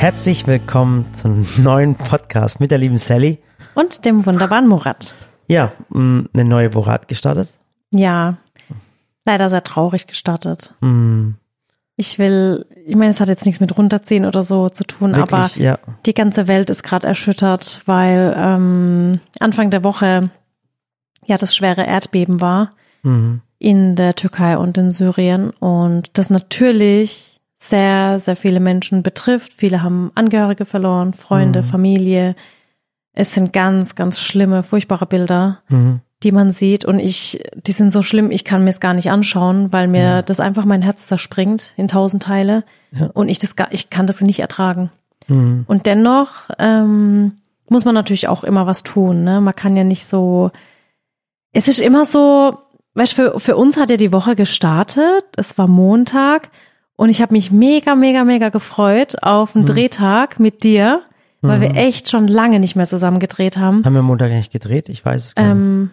Herzlich willkommen zum neuen Podcast mit der lieben Sally. Und dem wunderbaren Murat. Ja, mh, eine Woche hat gestartet. Ja, leider sehr traurig gestartet. Mm, Ich will, ich meine, es hat jetzt nichts mit runterziehen oder so zu tun, wirklich, aber ja. die ganze Welt ist gerade erschüttert, weil ähm, Anfang der Woche ja das schwere Erdbeben war Mhm. in der Türkei und in Syrien und das natürlich sehr, sehr viele Menschen betrifft. Viele haben Angehörige verloren, Freunde, Mhm. Familie. Es sind ganz, ganz schlimme, furchtbare Bilder. Mhm. die man sieht und ich, die sind so schlimm, ich kann mir es gar nicht anschauen, weil mir das einfach mein Herz zerspringt in tausend Teile Ja. und ich das gar, ich kann das nicht ertragen. Mhm. Und dennoch ähm, muss man natürlich auch immer was tun. Ne? Man kann ja nicht so. Es ist immer so, weißt du, für, für uns hat ja die Woche gestartet. Es war Montag und ich habe mich mega, mega, mega gefreut auf einen Drehtag mit dir, weil wir echt schon lange nicht mehr zusammen gedreht haben. Haben wir Montag eigentlich gedreht? Ich weiß es gar nicht. Ähm,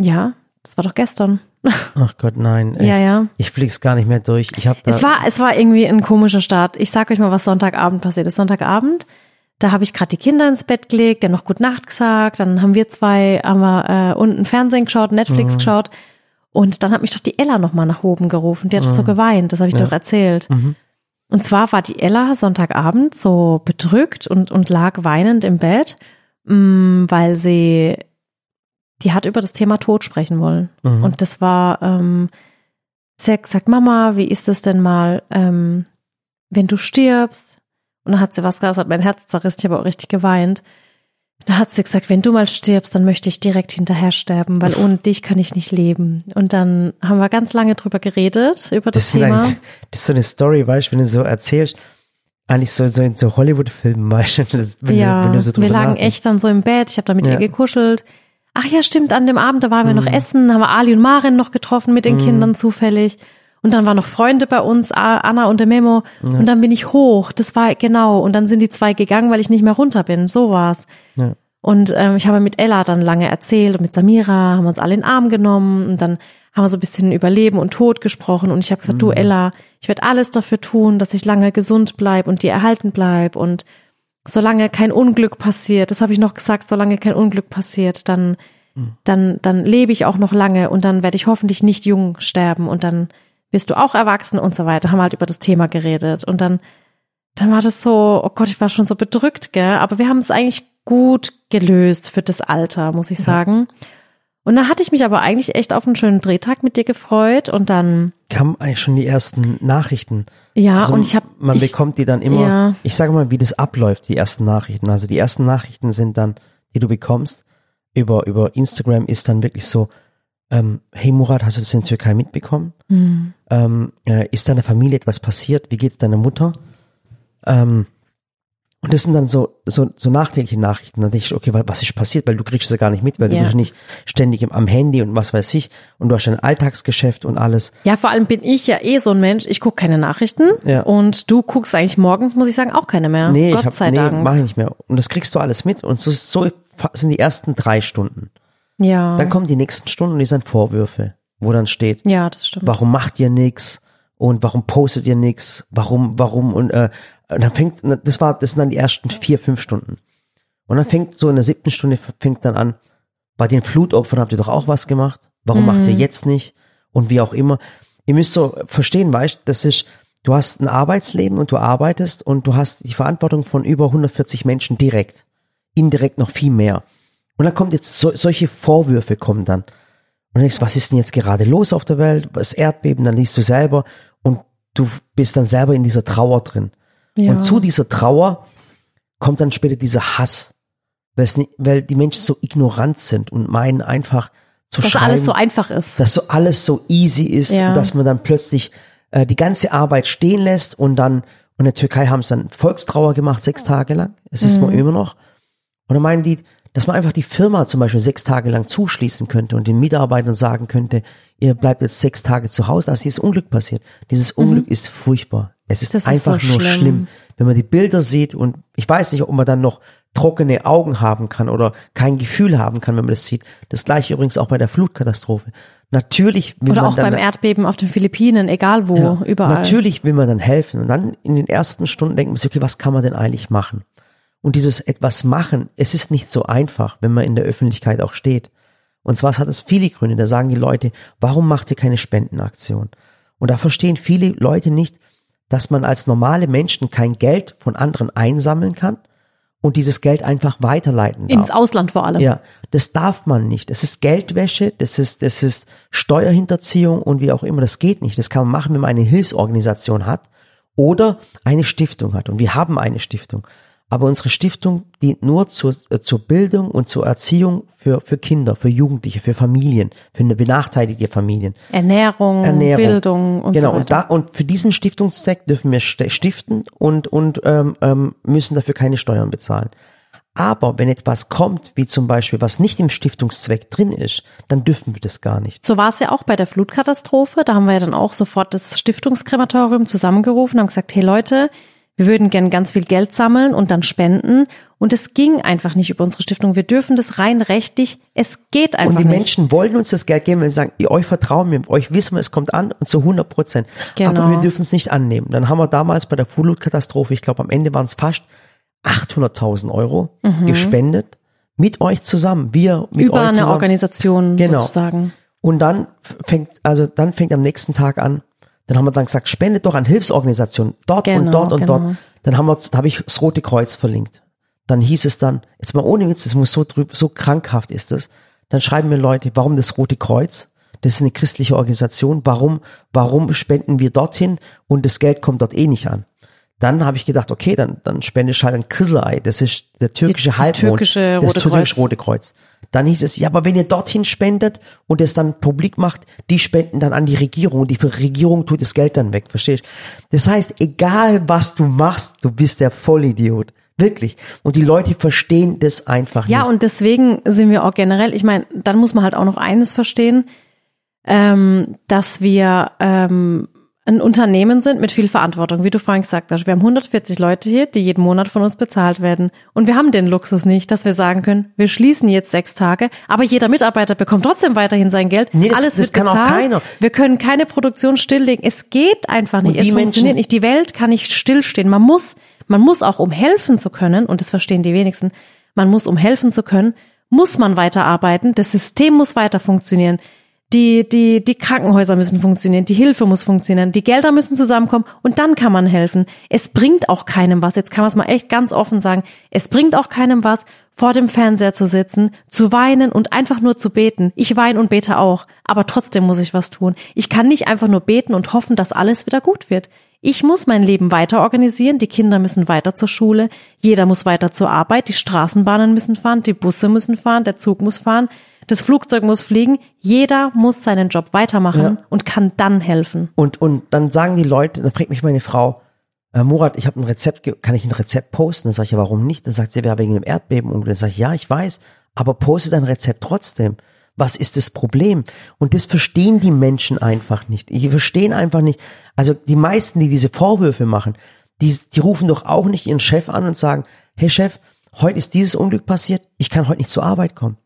ja, das war doch gestern. Ach Gott, nein. Ich, Ja, ja. ich flieg's gar nicht mehr durch. Ich habe da. Es war, es war irgendwie ein komischer Start. Ich sag euch mal, was Sonntagabend passiert ist. Sonntagabend, da habe ich gerade die Kinder ins Bett gelegt, der noch Gute Nacht gesagt, dann haben wir zwei, haben wir äh, unten Fernsehen geschaut, Netflix Mhm. geschaut und dann hat mich doch die Ella noch mal nach oben gerufen. Die hat doch so geweint, das habe ich Mhm. Ja. doch erzählt. Mhm. Und zwar war die Ella Sonntagabend so bedrückt und, und lag weinend im Bett, mh, weil sie, die hat über das Thema Tod sprechen wollen. Mhm. Und das war, ähm, sie hat gesagt, Mama, wie ist es denn mal, ähm, wenn du stirbst? Und dann hat sie was gesagt, mein Herz zerrissen, ich habe auch richtig geweint. Da hat sie gesagt, wenn du mal stirbst, dann möchte ich direkt hinterher sterben, weil ohne dich kann ich nicht leben. Und dann haben wir ganz lange drüber geredet, über das, das, Thema. das ist so eine Story, weißt du, wenn du so erzählst, eigentlich so, so in so Hollywood-Filmen, weißt du, wenn, ja, du, wenn du so wir drüber lagen nachdenkst. echt dann so im Bett, ich habe da mit Ja. ihr gekuschelt. Ach ja, stimmt, an dem Abend, da waren wir Mhm. noch essen, haben wir Ali und Marin noch getroffen mit den Kindern zufällig. Und dann waren noch Freunde bei uns, Anna und der Memo. Und dann bin ich hoch, das war genau. Und dann sind die zwei gegangen, weil ich nicht mehr runter bin. So war's. Ja. Und ähm, ich habe mit Ella dann lange erzählt und mit Samira haben wir uns alle in den Arm genommen und dann haben wir so ein bisschen über Leben und Tod gesprochen und ich habe gesagt, du Ella, ich werde alles dafür tun, dass ich lange gesund bleib und dir erhalten bleib und solange kein Unglück passiert, das habe ich noch gesagt, solange kein Unglück passiert, dann dann dann lebe ich auch noch lange und dann werde ich hoffentlich nicht jung sterben und dann wirst du auch erwachsen und so weiter. Haben wir halt über das Thema geredet und dann dann war das so, oh Gott, ich war schon so bedrückt, gell? Aber wir haben es eigentlich gut gelöst für das Alter, muss ich sagen. Und da hatte ich mich aber eigentlich echt auf einen schönen Drehtag mit dir gefreut und dann, Kamen eigentlich schon die ersten Nachrichten. ja, Also und ich habe, man ich, bekommt die dann immer, Ja. ich sage mal, wie das abläuft, die ersten Nachrichten. Also die ersten Nachrichten sind dann, die du bekommst über, über Instagram ist dann wirklich so, ähm, hey Murat, hast du das in der Türkei mitbekommen? Hm. Ähm, äh, ist deiner Familie etwas passiert? Wie geht's deiner Mutter? Ähm, und das sind dann so, so, so nachträgliche Nachrichten. Dann denke ich, okay, wa- was ist passiert? Weil du kriegst es ja gar nicht mit, weil Ja. du bist nicht ständig am Handy und was weiß ich. Und du hast ein Alltagsgeschäft und alles. ja, vor allem bin ich ja eh so ein Mensch, ich gucke keine Nachrichten Ja. und du guckst eigentlich morgens, muss ich sagen, auch keine mehr. Nee, Gott ich hab, sei nee, Dank. mach ich nicht mehr. Und das kriegst du alles mit. Und so, so sind die ersten drei Stunden. Ja, Dann kommen die nächsten Stunden und die sind Vorwürfe, wo dann steht, ja, das stimmt. warum macht ihr nix und warum postet ihr nix, warum, warum und, äh, und dann fängt, das war, das sind dann die ersten vier, fünf Stunden. Und dann fängt so in der siebten Stunde fängt dann an, bei den Flutopfern habt ihr doch auch was gemacht, warum macht ihr jetzt nicht und wie auch immer. Ihr müsst so verstehen, weißt, das ist, du hast ein Arbeitsleben und du arbeitest und du hast die Verantwortung von über 140 Menschen direkt, indirekt noch viel mehr. Und dann kommt jetzt so, solche Vorwürfe kommen dann. Und dann denkst du, was ist denn jetzt gerade los auf der Welt? Das Erdbeben, dann liest du selber und du bist dann selber in dieser Trauer drin. ja. Und zu dieser Trauer kommt dann später dieser Hass, weil, es nicht, weil die Menschen so ignorant sind und meinen einfach zu dass schreiben, alles so einfach ist. dass so alles so easy ist Ja. und dass man dann plötzlich äh, die ganze Arbeit stehen lässt und dann, und in der Türkei haben sie dann Volkstrauer gemacht, sechs Tage lang. Es ist Mhm. immer noch. Und dann meinen die, dass man einfach die Firma zum Beispiel sechs Tage lang zuschließen könnte und den Mitarbeitern sagen könnte, ihr bleibt jetzt sechs Tage zu Hause, als dieses Unglück passiert. Dieses Unglück ist furchtbar. Es ist Mhm. Das ist einfach so nur schlimm. schlimm. wenn man die Bilder sieht und ich weiß nicht, ob man dann noch trockene Augen haben kann oder kein Gefühl haben kann, wenn man das sieht. Das gleiche übrigens auch bei der Flutkatastrophe. Natürlich will Oder man auch dann, beim Erdbeben auf den Philippinen, egal wo, ja, überall. Natürlich will man dann helfen und dann in den ersten Stunden denkt man sich, okay, was kann man denn eigentlich machen? Und dieses etwas machen, es ist nicht so einfach, wenn man in der Öffentlichkeit auch steht. Und zwar hat es viele Gründe. Da sagen die Leute, warum macht ihr keine Spendenaktion? Und da verstehen viele Leute nicht, dass man als normale Menschen kein Geld von anderen einsammeln kann und dieses Geld einfach weiterleiten darf. Ins Ausland vor allem. Ja, das darf man nicht. Das ist Geldwäsche, das ist, das ist Steuerhinterziehung und wie auch immer. Das geht nicht. Das kann man machen, wenn man eine Hilfsorganisation hat oder eine Stiftung hat. Und wir haben eine Stiftung. Aber unsere Stiftung dient nur zur, äh, zur Bildung und zur Erziehung für, für Kinder, für Jugendliche, für Familien, für eine benachteiligte Familien. Ernährung, Ernährung. Bildung und genau, so weiter. und da und für diesen Stiftungszweck dürfen wir st- stiften und und ähm, ähm, müssen dafür keine Steuern bezahlen. Aber wenn etwas kommt, wie zum Beispiel was nicht im Stiftungszweck drin ist, dann dürfen wir das gar nicht. So war es ja auch bei der Flutkatastrophe. Da haben wir ja dann auch sofort das Stiftungskrematorium zusammengerufen, haben gesagt, hey Leute, wir würden gern ganz viel Geld sammeln und dann spenden. Und es ging einfach nicht über unsere Stiftung. Wir dürfen das rein rechtlich. Es geht einfach Und die nicht. Menschen wollen uns das Geld geben, wenn sie sagen, ihr euch vertrauen wir, euch wissen wir, es kommt an und zu 100 Prozent. Genau. Aber wir dürfen es nicht annehmen. Dann haben wir damals bei der Flutkatastrophe, ich glaube am Ende waren es fast 800.000 Euro gespendet mit euch zusammen. Wir mit Mhm. über euch eine zusammen. Organisation Genau. sozusagen. Und dann fängt, also dann fängt am nächsten Tag an, dann haben wir dann gesagt, spendet doch an Hilfsorganisationen, dort und Genau, dort und genau. dort. Dann haben wir, da habe ich das Rote Kreuz verlinkt. Dann hieß es dann, jetzt mal ohne Witz, das muss so drüber, so krankhaft ist das. Dann schreiben mir Leute, warum das Rote Kreuz? Das ist eine christliche Organisation. Warum, warum spenden wir dorthin und das Geld kommt dort eh nicht an? Dann habe ich gedacht, okay, dann, dann spende ich halt ein Kisselei. Das ist der türkische das Halbmond. türkische das Rote türkische Kreuz. Rote Kreuz. Dann hieß es, ja, aber wenn ihr dorthin spendet und es dann publik macht, die spenden dann an die Regierung und die Regierung tut das Geld dann weg, verstehst? Das heißt, egal was du machst, du bist der Vollidiot. Wirklich. Und die Leute verstehen das einfach Ja, nicht. und deswegen sind wir auch generell, ich meine, dann muss man halt auch noch eines verstehen, ähm, dass wir ähm, ein Unternehmen sind mit viel Verantwortung, wie du vorhin gesagt hast. Wir haben 140 Leute hier, die jeden Monat von uns bezahlt werden. Und wir haben den Luxus nicht, dass wir sagen können, wir schließen jetzt sechs Tage, aber jeder Mitarbeiter bekommt trotzdem weiterhin sein Geld. Nee, das- Alles das wird kann auch bezahlt. keiner. Wir können keine Produktion stilllegen. Es geht einfach nicht. Und es funktioniert Menschen- nicht. Die Welt kann nicht stillstehen. Man muss, man muss auch, um helfen zu können, und das verstehen die wenigsten, man muss, um helfen zu können, muss man weiterarbeiten. Das System muss weiter funktionieren. Die, die, die Krankenhäuser müssen funktionieren, die Hilfe muss funktionieren, die Gelder müssen zusammenkommen und dann kann man helfen. Es bringt auch keinem was, jetzt kann man es mal echt ganz offen sagen, es bringt auch keinem was, vor dem Fernseher zu sitzen, zu weinen und einfach nur zu beten. Ich weine und bete auch, aber trotzdem muss ich was tun. Ich kann nicht einfach nur beten und hoffen, dass alles wieder gut wird. Ich muss mein Leben weiter organisieren, die Kinder müssen weiter zur Schule, jeder muss weiter zur Arbeit, die Straßenbahnen müssen fahren, die Busse müssen fahren, der Zug muss fahren, das Flugzeug muss fliegen. Jeder muss seinen Job weitermachen Ja. und kann dann helfen. Und, und dann sagen die Leute, dann fragt mich meine Frau, äh, Murat, ich habe ein Rezept, kann ich ein Rezept posten? Dann sage ich, ja, warum nicht? Dann sagt sie, ja, wegen dem Erdbeben. Und dann sage ich, ja, ich weiß, aber poste dein Rezept trotzdem. Was ist das Problem? Und das verstehen die Menschen einfach nicht. Die verstehen einfach nicht. Also die meisten, die diese Vorwürfe machen, die, die rufen doch auch nicht ihren Chef an und sagen, hey Chef, heute ist dieses Unglück passiert, ich kann heute nicht zur Arbeit kommen.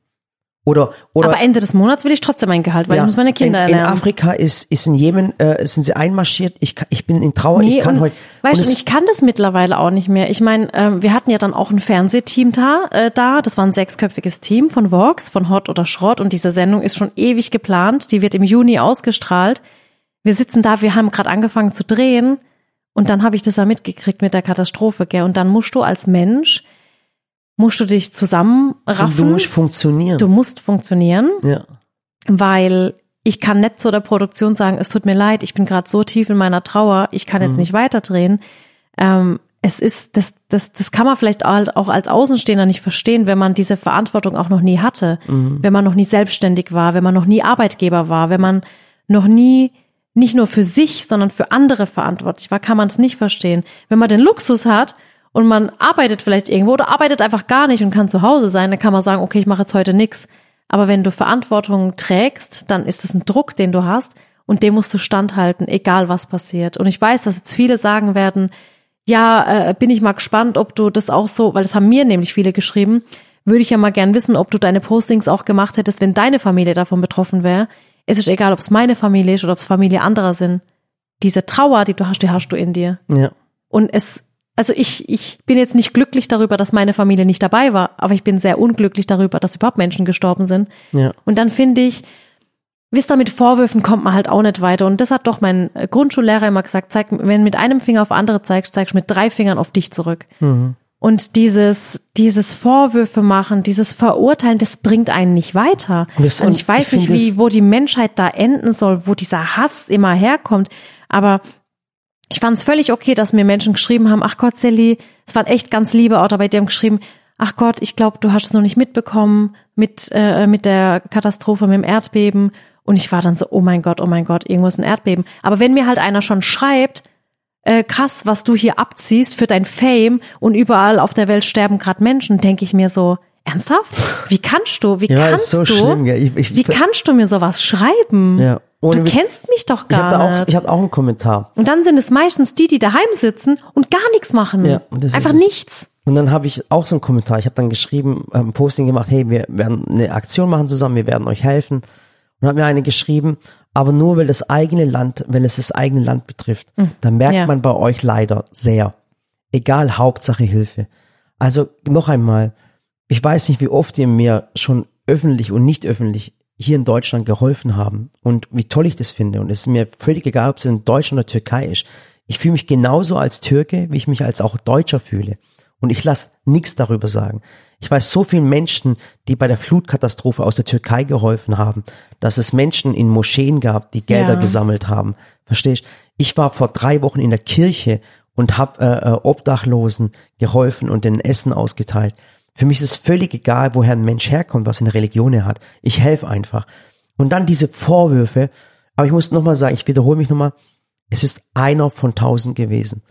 Oder, oder Aber Ende des Monats will ich trotzdem ein Gehalt, weil ich muss meine Kinder in, in ernähren. Afrika ist, ist in Jemen, äh, sind sie einmarschiert. Ich, ich bin in Trauer, Nee, ich kann und, heute. weißt du, ich kann das mittlerweile auch nicht mehr. Ich meine, ähm, wir hatten ja dann auch ein Fernsehteam da, äh, da. Das war ein sechsköpfiges Team von Vox, von Hot oder Schrott. Und diese Sendung ist schon ewig geplant. Die wird im Juni ausgestrahlt. Wir sitzen da, wir haben gerade angefangen zu drehen. Und dann habe ich das ja mitgekriegt mit der Katastrophe, gell? Und dann musst du als Mensch, musst du dich zusammenraffen. und du musst funktionieren. du musst funktionieren ja. weil ich kann nicht zu der Produktion sagen, es tut mir leid, ich bin gerade so tief in meiner Trauer, ich kann jetzt nicht weiterdrehen. Ähm, es ist, das, das, das kann man vielleicht halt auch als Außenstehender nicht verstehen, wenn man diese Verantwortung auch noch nie hatte, wenn man noch nie selbstständig war, wenn man noch nie Arbeitgeber war, wenn man noch nie nicht nur für sich, sondern für andere verantwortlich war, kann man es nicht verstehen. Wenn man den Luxus hat und man arbeitet vielleicht irgendwo oder arbeitet einfach gar nicht und kann zu Hause sein, dann kann man sagen, okay, ich mache jetzt heute nichts. Aber wenn du Verantwortung trägst, dann ist es ein Druck, den du hast und dem musst du standhalten, egal was passiert. Und ich weiß, dass jetzt viele sagen werden, ja, äh, bin ich mal gespannt, ob du das auch so, weil das haben mir nämlich viele geschrieben, würde ich ja mal gern wissen, ob du deine Postings auch gemacht hättest, wenn deine Familie davon betroffen wäre. Es ist egal, ob es meine Familie ist oder ob es Familie anderer sind. Diese Trauer, die du hast, die hast du in dir. Ja. Und es, also ich, ich bin jetzt nicht glücklich darüber, dass meine Familie nicht dabei war, aber ich bin sehr unglücklich darüber, dass überhaupt Menschen gestorben sind. Ja. Und dann finde ich, wisst ihr, mit Vorwürfen kommt man halt auch nicht weiter. Und das hat doch mein Grundschullehrer immer gesagt, zeig, wenn mit einem Finger auf andere zeigst, zeigst du mit drei Fingern auf dich zurück. Mhm. Und dieses, dieses Vorwürfe machen, dieses Verurteilen, das bringt einen nicht weiter. Und ich weiß ich nicht, wie, wo die Menschheit da enden soll, wo dieser Hass immer herkommt. Aber ich fand es völlig okay, dass mir Menschen geschrieben haben, ach Gott, Sally, es waren echt ganz liebe auch dabei, die haben geschrieben, ach Gott, ich glaube, du hast es noch nicht mitbekommen mit, äh, mit der Katastrophe, mit dem Erdbeben. Und ich war dann so, oh mein Gott, oh mein Gott, irgendwo ist ein Erdbeben. Aber wenn mir halt einer schon schreibt, äh, krass, was du hier abziehst für dein Fame und überall auf der Welt sterben gerade Menschen, denke ich mir so, ernsthaft? Wie kannst du, wie Ja, kannst so du, schlimm, gell? Ich- ich- wie kannst du mir sowas schreiben? Ja. Ohne du kennst mich doch Ich habe gar da auch, nicht. ich hab auch einen Kommentar. Und dann sind es meistens die, die daheim sitzen und gar nichts machen. Ja, Einfach nichts. Und dann habe ich auch so einen Kommentar. Ich habe dann geschrieben, ähm, ein Posting gemacht, hey, wir werden eine Aktion machen zusammen, wir werden euch helfen. Und hat mir eine geschrieben, aber nur weil das eigene Land, wenn es das eigene Land betrifft, dann merkt. Ja. man bei euch leider sehr. Egal, Hauptsache Hilfe. Also noch einmal, ich weiß nicht, wie oft ihr mir schon öffentlich und nicht öffentlich hier in Deutschland geholfen haben und wie toll ich das finde. Und es ist mir völlig egal, ob es in Deutschland oder Türkei ist. Ich fühle mich genauso als Türke, wie ich mich als auch Deutscher fühle. Und ich lasse nichts darüber sagen. Ich weiß so vielen Menschen, die bei der Flutkatastrophe aus der Türkei geholfen haben, dass es Menschen in Moscheen gab, die Gelder Ja. gesammelt haben. Verstehst? Ich war vor drei Wochen in der Kirche und habe äh, äh, Obdachlosen geholfen und den Essen ausgeteilt. Für mich ist es völlig egal, woher ein Mensch herkommt, was eine Religion er hat. Ich helfe einfach. Und dann diese Vorwürfe. Aber ich muss nochmal sagen, ich wiederhole mich nochmal. Es ist einer von tausend gewesen.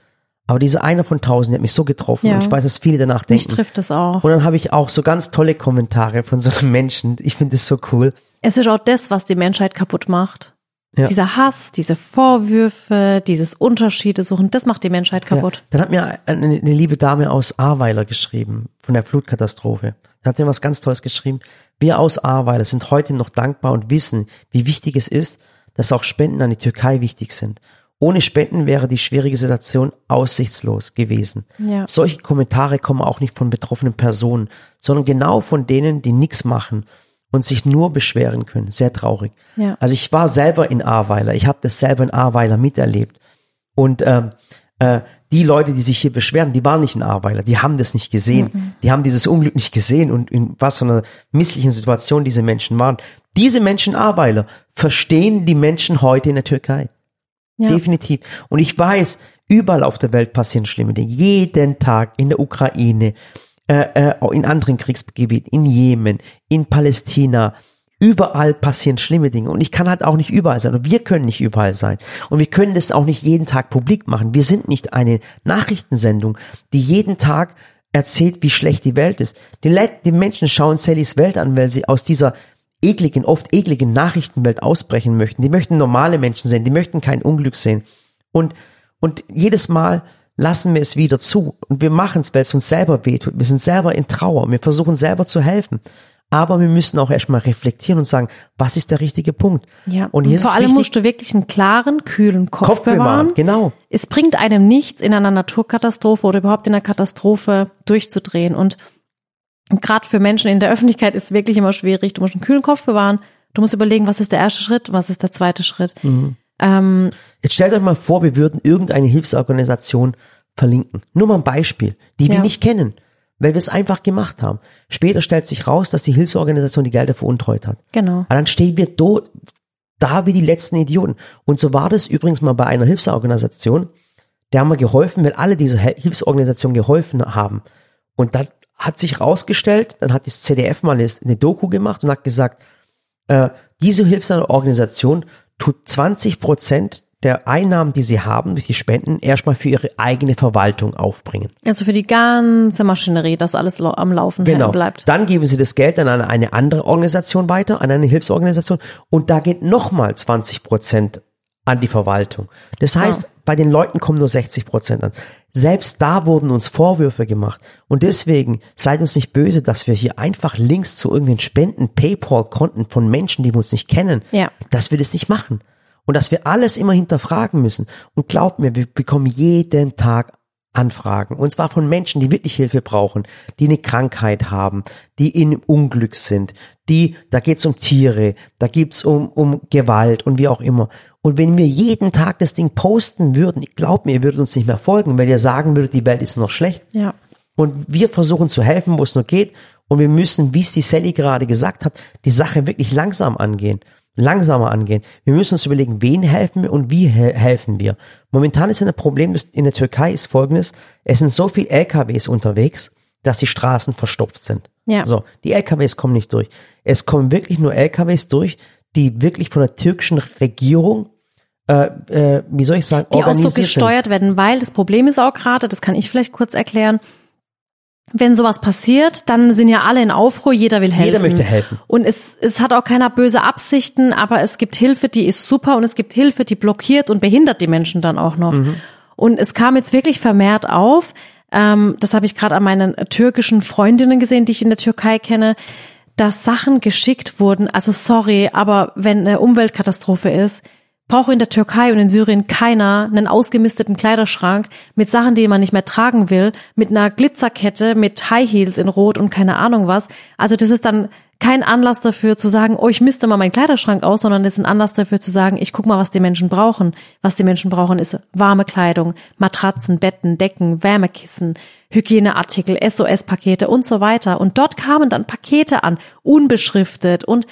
Aber dieser einer von tausend der hat mich so getroffen. Ja. Und ich weiß, dass viele danach Mich denken. trifft es auch. Und dann habe ich auch so ganz tolle Kommentare von so einem Menschen. Ich finde das so cool. Es ist auch das, was die Menschheit kaputt macht. Ja. Dieser Hass, diese Vorwürfe, dieses Unterschiede suchen, das macht die Menschheit kaputt. Ja. Dann hat mir eine, eine liebe Dame aus Ahrweiler geschrieben, von der Flutkatastrophe. Da hat mir was ganz Tolles geschrieben. Wir aus Ahrweiler sind heute noch dankbar und wissen, wie wichtig es ist, dass auch Spenden an die Türkei wichtig sind. Ohne Spenden wäre die schwierige Situation aussichtslos gewesen. Ja. Solche Kommentare kommen auch nicht von betroffenen Personen, sondern genau von denen, die nichts machen und sich nur beschweren können. Sehr traurig. Ja. Also ich war selber in Ahrweiler. Ich habe das selber in Ahrweiler miterlebt. Und ähm, äh, die Leute, die sich hier beschweren, die waren nicht in Ahrweiler, die haben das nicht gesehen. Die haben dieses Unglück nicht gesehen und in was für einer misslichen Situation diese Menschen waren. Diese Menschen Ahrweiler verstehen die Menschen heute in der Türkei. Ja. Definitiv. Und ich weiß, überall auf der Welt passieren schlimme Dinge. Jeden Tag in der Ukraine, äh, äh, in anderen Kriegsgebieten, in Jemen, in Palästina. Überall passieren schlimme Dinge. Und ich kann halt auch nicht überall sein. Und wir können nicht überall sein. Und wir können das auch nicht jeden Tag publik machen. Wir sind nicht eine Nachrichtensendung, die jeden Tag erzählt, wie schlecht die Welt ist. Die, Le die Menschen schauen Sallys Welt an, weil sie aus dieser ekligen, oft ekligen Nachrichtenwelt ausbrechen möchten. Die möchten normale Menschen sehen, die möchten kein Unglück sehen. Und, und jedes Mal lassen wir es wieder zu. Und wir machen es, weil es uns selber wehtut. Wir sind selber in Trauer. Wir versuchen selber zu helfen. Aber wir müssen auch erstmal reflektieren und sagen, was ist der richtige Punkt? Ja. Und Und, vor allem wichtig, musst du wirklich einen klaren, kühlen Kopf, Kopf bewahren. bewahren. Genau. Es bringt einem nichts, in einer Naturkatastrophe oder überhaupt in einer Katastrophe durchzudrehen. Und gerade für Menschen in der Öffentlichkeit ist es wirklich immer schwierig. Du musst einen kühlen Kopf bewahren. Du musst überlegen, was ist der erste Schritt, was ist der zweite Schritt. Mhm. Ähm, Jetzt stellt euch mal vor, wir würden irgendeine Hilfsorganisation verlinken. Nur mal ein Beispiel, die wir Ja. nicht kennen, weil wir es einfach gemacht haben. Später stellt sich raus, dass die Hilfsorganisation die Gelder veruntreut hat. genau. Aber dann stehen wir do, da wie die letzten Idioten. Und so war das übrigens mal bei einer Hilfsorganisation. Der haben wir geholfen, weil alle dieser Hel- Hilfsorganisation geholfen haben. Und dann hat sich rausgestellt, dann hat das ZDF mal eine eine Doku gemacht und hat gesagt, äh, diese Hilfsorganisation tut 20 Prozent der Einnahmen, die sie haben durch die Spenden, erstmal für ihre eigene Verwaltung aufbringen. Also für die ganze Maschinerie, dass alles am Laufen Genau. bleibt. Dann geben sie das Geld dann an eine andere Organisation weiter, an eine Hilfsorganisation und da geht nochmal 20 Prozent an die Verwaltung. Das heißt, Wow. bei den Leuten kommen nur 60 Prozent an. Selbst da wurden uns Vorwürfe gemacht. Und deswegen seid uns nicht böse, dass wir hier einfach Links zu irgendwelchen Spenden, Paypal-Konten von Menschen, die wir uns nicht kennen, Ja. dass wir das nicht machen. Und dass wir alles immer hinterfragen müssen. Und glaubt mir, wir bekommen jeden Tag Anfragen. Und zwar von Menschen, die wirklich Hilfe brauchen, die eine Krankheit haben, die in Unglück sind, die, da geht's um Tiere, da geht's um, um Gewalt und wie auch immer. Und wenn wir jeden Tag das Ding posten würden, glaubt mir, ihr würdet uns nicht mehr folgen, weil ihr sagen würdet, die Welt ist noch schlecht. Ja. Und wir versuchen zu helfen, wo es nur geht. Und wir müssen, wie es die Sally gerade gesagt hat, die Sache wirklich langsam angehen. Langsamer angehen. Wir müssen uns überlegen, wen helfen wir und wie he helfen wir. Momentan ist ein Problem in der Türkei ist folgendes. Es sind so viele LKWs unterwegs, dass die Straßen verstopft sind. Ja. So, die LKWs kommen nicht durch. Es kommen wirklich nur LKWs durch, die wirklich von der türkischen Regierung, äh, äh, wie soll ich sagen, die auch so organisiert sind. gesteuert werden, weil das Problem ist auch gerade, das kann ich vielleicht kurz erklären, wenn sowas passiert, dann sind ja alle in Aufruhr, jeder will helfen. Jeder möchte helfen. Und es, es hat auch keiner böse Absichten, aber es gibt Hilfe, die ist super und es gibt Hilfe, die blockiert und behindert die Menschen dann auch noch. Und es kam jetzt wirklich vermehrt auf, ähm, das habe ich gerade an meinen türkischen Freundinnen gesehen, die ich in der Türkei kenne, dass Sachen geschickt wurden. Also sorry, aber wenn eine Umweltkatastrophe ist, braucht in der Türkei und in Syrien keiner einen ausgemisteten Kleiderschrank mit Sachen, die man nicht mehr tragen will, mit einer Glitzerkette, mit High Heels in Rot und keine Ahnung was. Also das ist dann kein Anlass dafür zu sagen, oh, ich misste mal meinen Kleiderschrank aus, sondern das ist ein Anlass dafür zu sagen, ich guck mal, was die Menschen brauchen. Was die Menschen brauchen, ist warme Kleidung, Matratzen, Betten, Decken, Wärmekissen, Hygieneartikel, SOS-Pakete und so weiter. Und dort kamen dann Pakete an, unbeschriftet und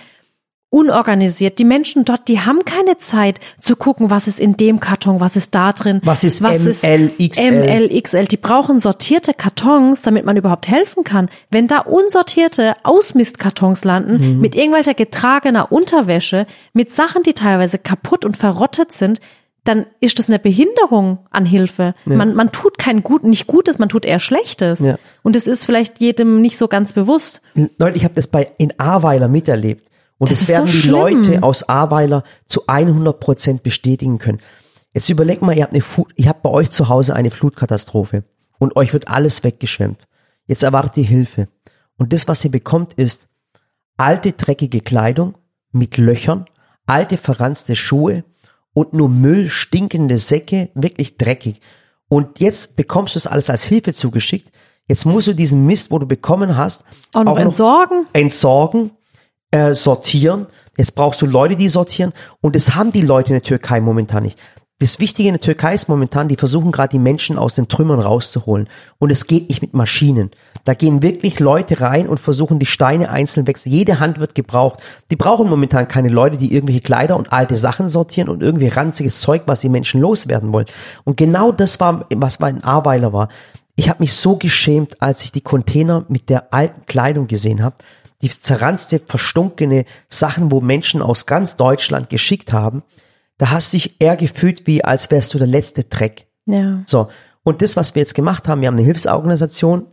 unorganisiert. Die Menschen dort, die haben keine Zeit zu gucken, was ist in dem Karton, was ist da drin. Was ist ML, XL? ML, XL. Die brauchen sortierte Kartons, damit man überhaupt helfen kann. Wenn da unsortierte Ausmistkartons landen, Mhm. mit irgendwelcher getragener Unterwäsche, mit Sachen, die teilweise kaputt und verrottet sind, dann ist das eine Behinderung an Hilfe. Man, man tut kein Gut, nicht Gutes, man tut eher Schlechtes. Ja. Und es ist vielleicht jedem nicht so ganz bewusst. Leute, ich habe das bei in Ahrweiler miterlebt. Und Das das, werden so die schlimm. Leute aus Ahrweiler zu 100 Prozent bestätigen können. Jetzt überlegt mal, ihr habt, eine Flut, ihr habt bei euch zu Hause eine Flutkatastrophe und euch wird alles weggeschwemmt. Jetzt erwartet ihr Hilfe. Und das, was ihr bekommt, ist alte, dreckige Kleidung mit Löchern, alte, verranzte Schuhe und nur Müll, stinkende Säcke, wirklich dreckig. Und jetzt bekommst du es alles als Hilfe zugeschickt. Jetzt musst du diesen Mist, wo du bekommen hast, Auch noch entsorgen. entsorgen, äh, sortieren. Jetzt brauchst du Leute, die sortieren. Und das haben die Leute in der Türkei momentan nicht. Das Wichtige in der Türkei ist momentan, die versuchen gerade die Menschen aus den Trümmern rauszuholen. Und es geht nicht mit Maschinen. Da gehen wirklich Leute rein und versuchen die Steine einzeln wechseln. Jede Hand wird gebraucht. Die brauchen momentan keine Leute, die irgendwelche Kleider und alte Sachen sortieren und irgendwie ranziges Zeug, was die Menschen loswerden wollen. Und genau das war, was mein Aweiler war. Ich habe mich so geschämt, als ich die Container mit der alten Kleidung gesehen habe. Die zerranzte, verstunkene Sachen, wo Menschen aus ganz Deutschland geschickt haben. Da hast du dich eher gefühlt, wie als wärst du der letzte Dreck. Ja. So. Und das, was wir jetzt gemacht haben, wir haben eine Hilfsorganisation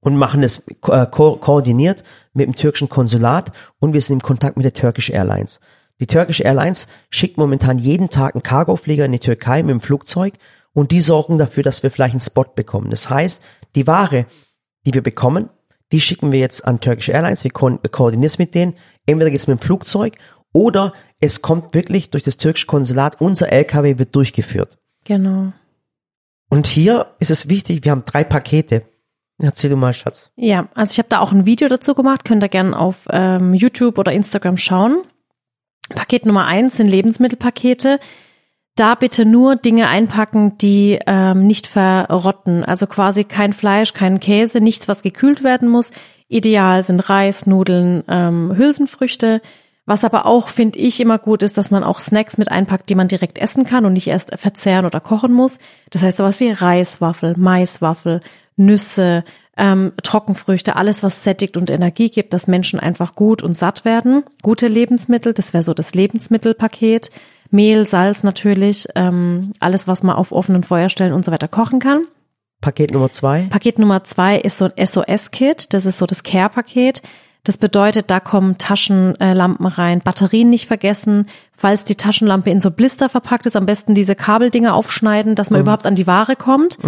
und machen das äh, ko koordiniert mit dem türkischen Konsulat und wir sind im Kontakt mit der Turkish Airlines. Die Turkish Airlines schickt momentan jeden Tag einen Cargoflieger in die Türkei mit dem Flugzeug und die sorgen dafür, dass wir vielleicht einen Spot bekommen. Das heißt, die Ware, die wir bekommen, die schicken wir jetzt an Turkish Airlines, wir ko koordinieren es mit denen. Entweder geht's mit dem Flugzeug oder es kommt wirklich durch das türkische Konsulat, unser LKW wird durchgeführt. Genau. Und hier ist es wichtig, wir haben drei Pakete. Erzähl du mal, Schatz. Ja, also ich habe da auch ein Video dazu gemacht, könnt ihr gerne auf ähm, YouTube oder Instagram schauen. Paket Nummer eins sind Lebensmittelpakete. Da bitte nur Dinge einpacken, die ähm, nicht verrotten. Also quasi kein Fleisch, kein Käse, nichts, was gekühlt werden muss. Ideal sind Reis, Nudeln, ähm, Hülsenfrüchte. Was aber auch, finde ich, immer gut ist, dass man auch Snacks mit einpackt, die man direkt essen kann und nicht erst verzehren oder kochen muss. Das heißt sowas wie Reiswaffel, Maiswaffel, Nüsse, ähm, Trockenfrüchte, alles, was sättigt und Energie gibt, dass Menschen einfach gut und satt werden. Gute Lebensmittel, das wäre so das Lebensmittelpaket. Mehl, Salz natürlich, ähm, alles, was man auf offenen Feuerstellen und so weiter kochen kann. Paket Nummer zwei. Paket Nummer zwei ist so ein SOS-Kit, das ist so das Care-Paket. Das bedeutet, da kommen Taschenlampen rein, Batterien nicht vergessen. Falls die Taschenlampe in so Blister verpackt ist, am besten diese Kabeldinger aufschneiden, dass man überhaupt an die Ware kommt.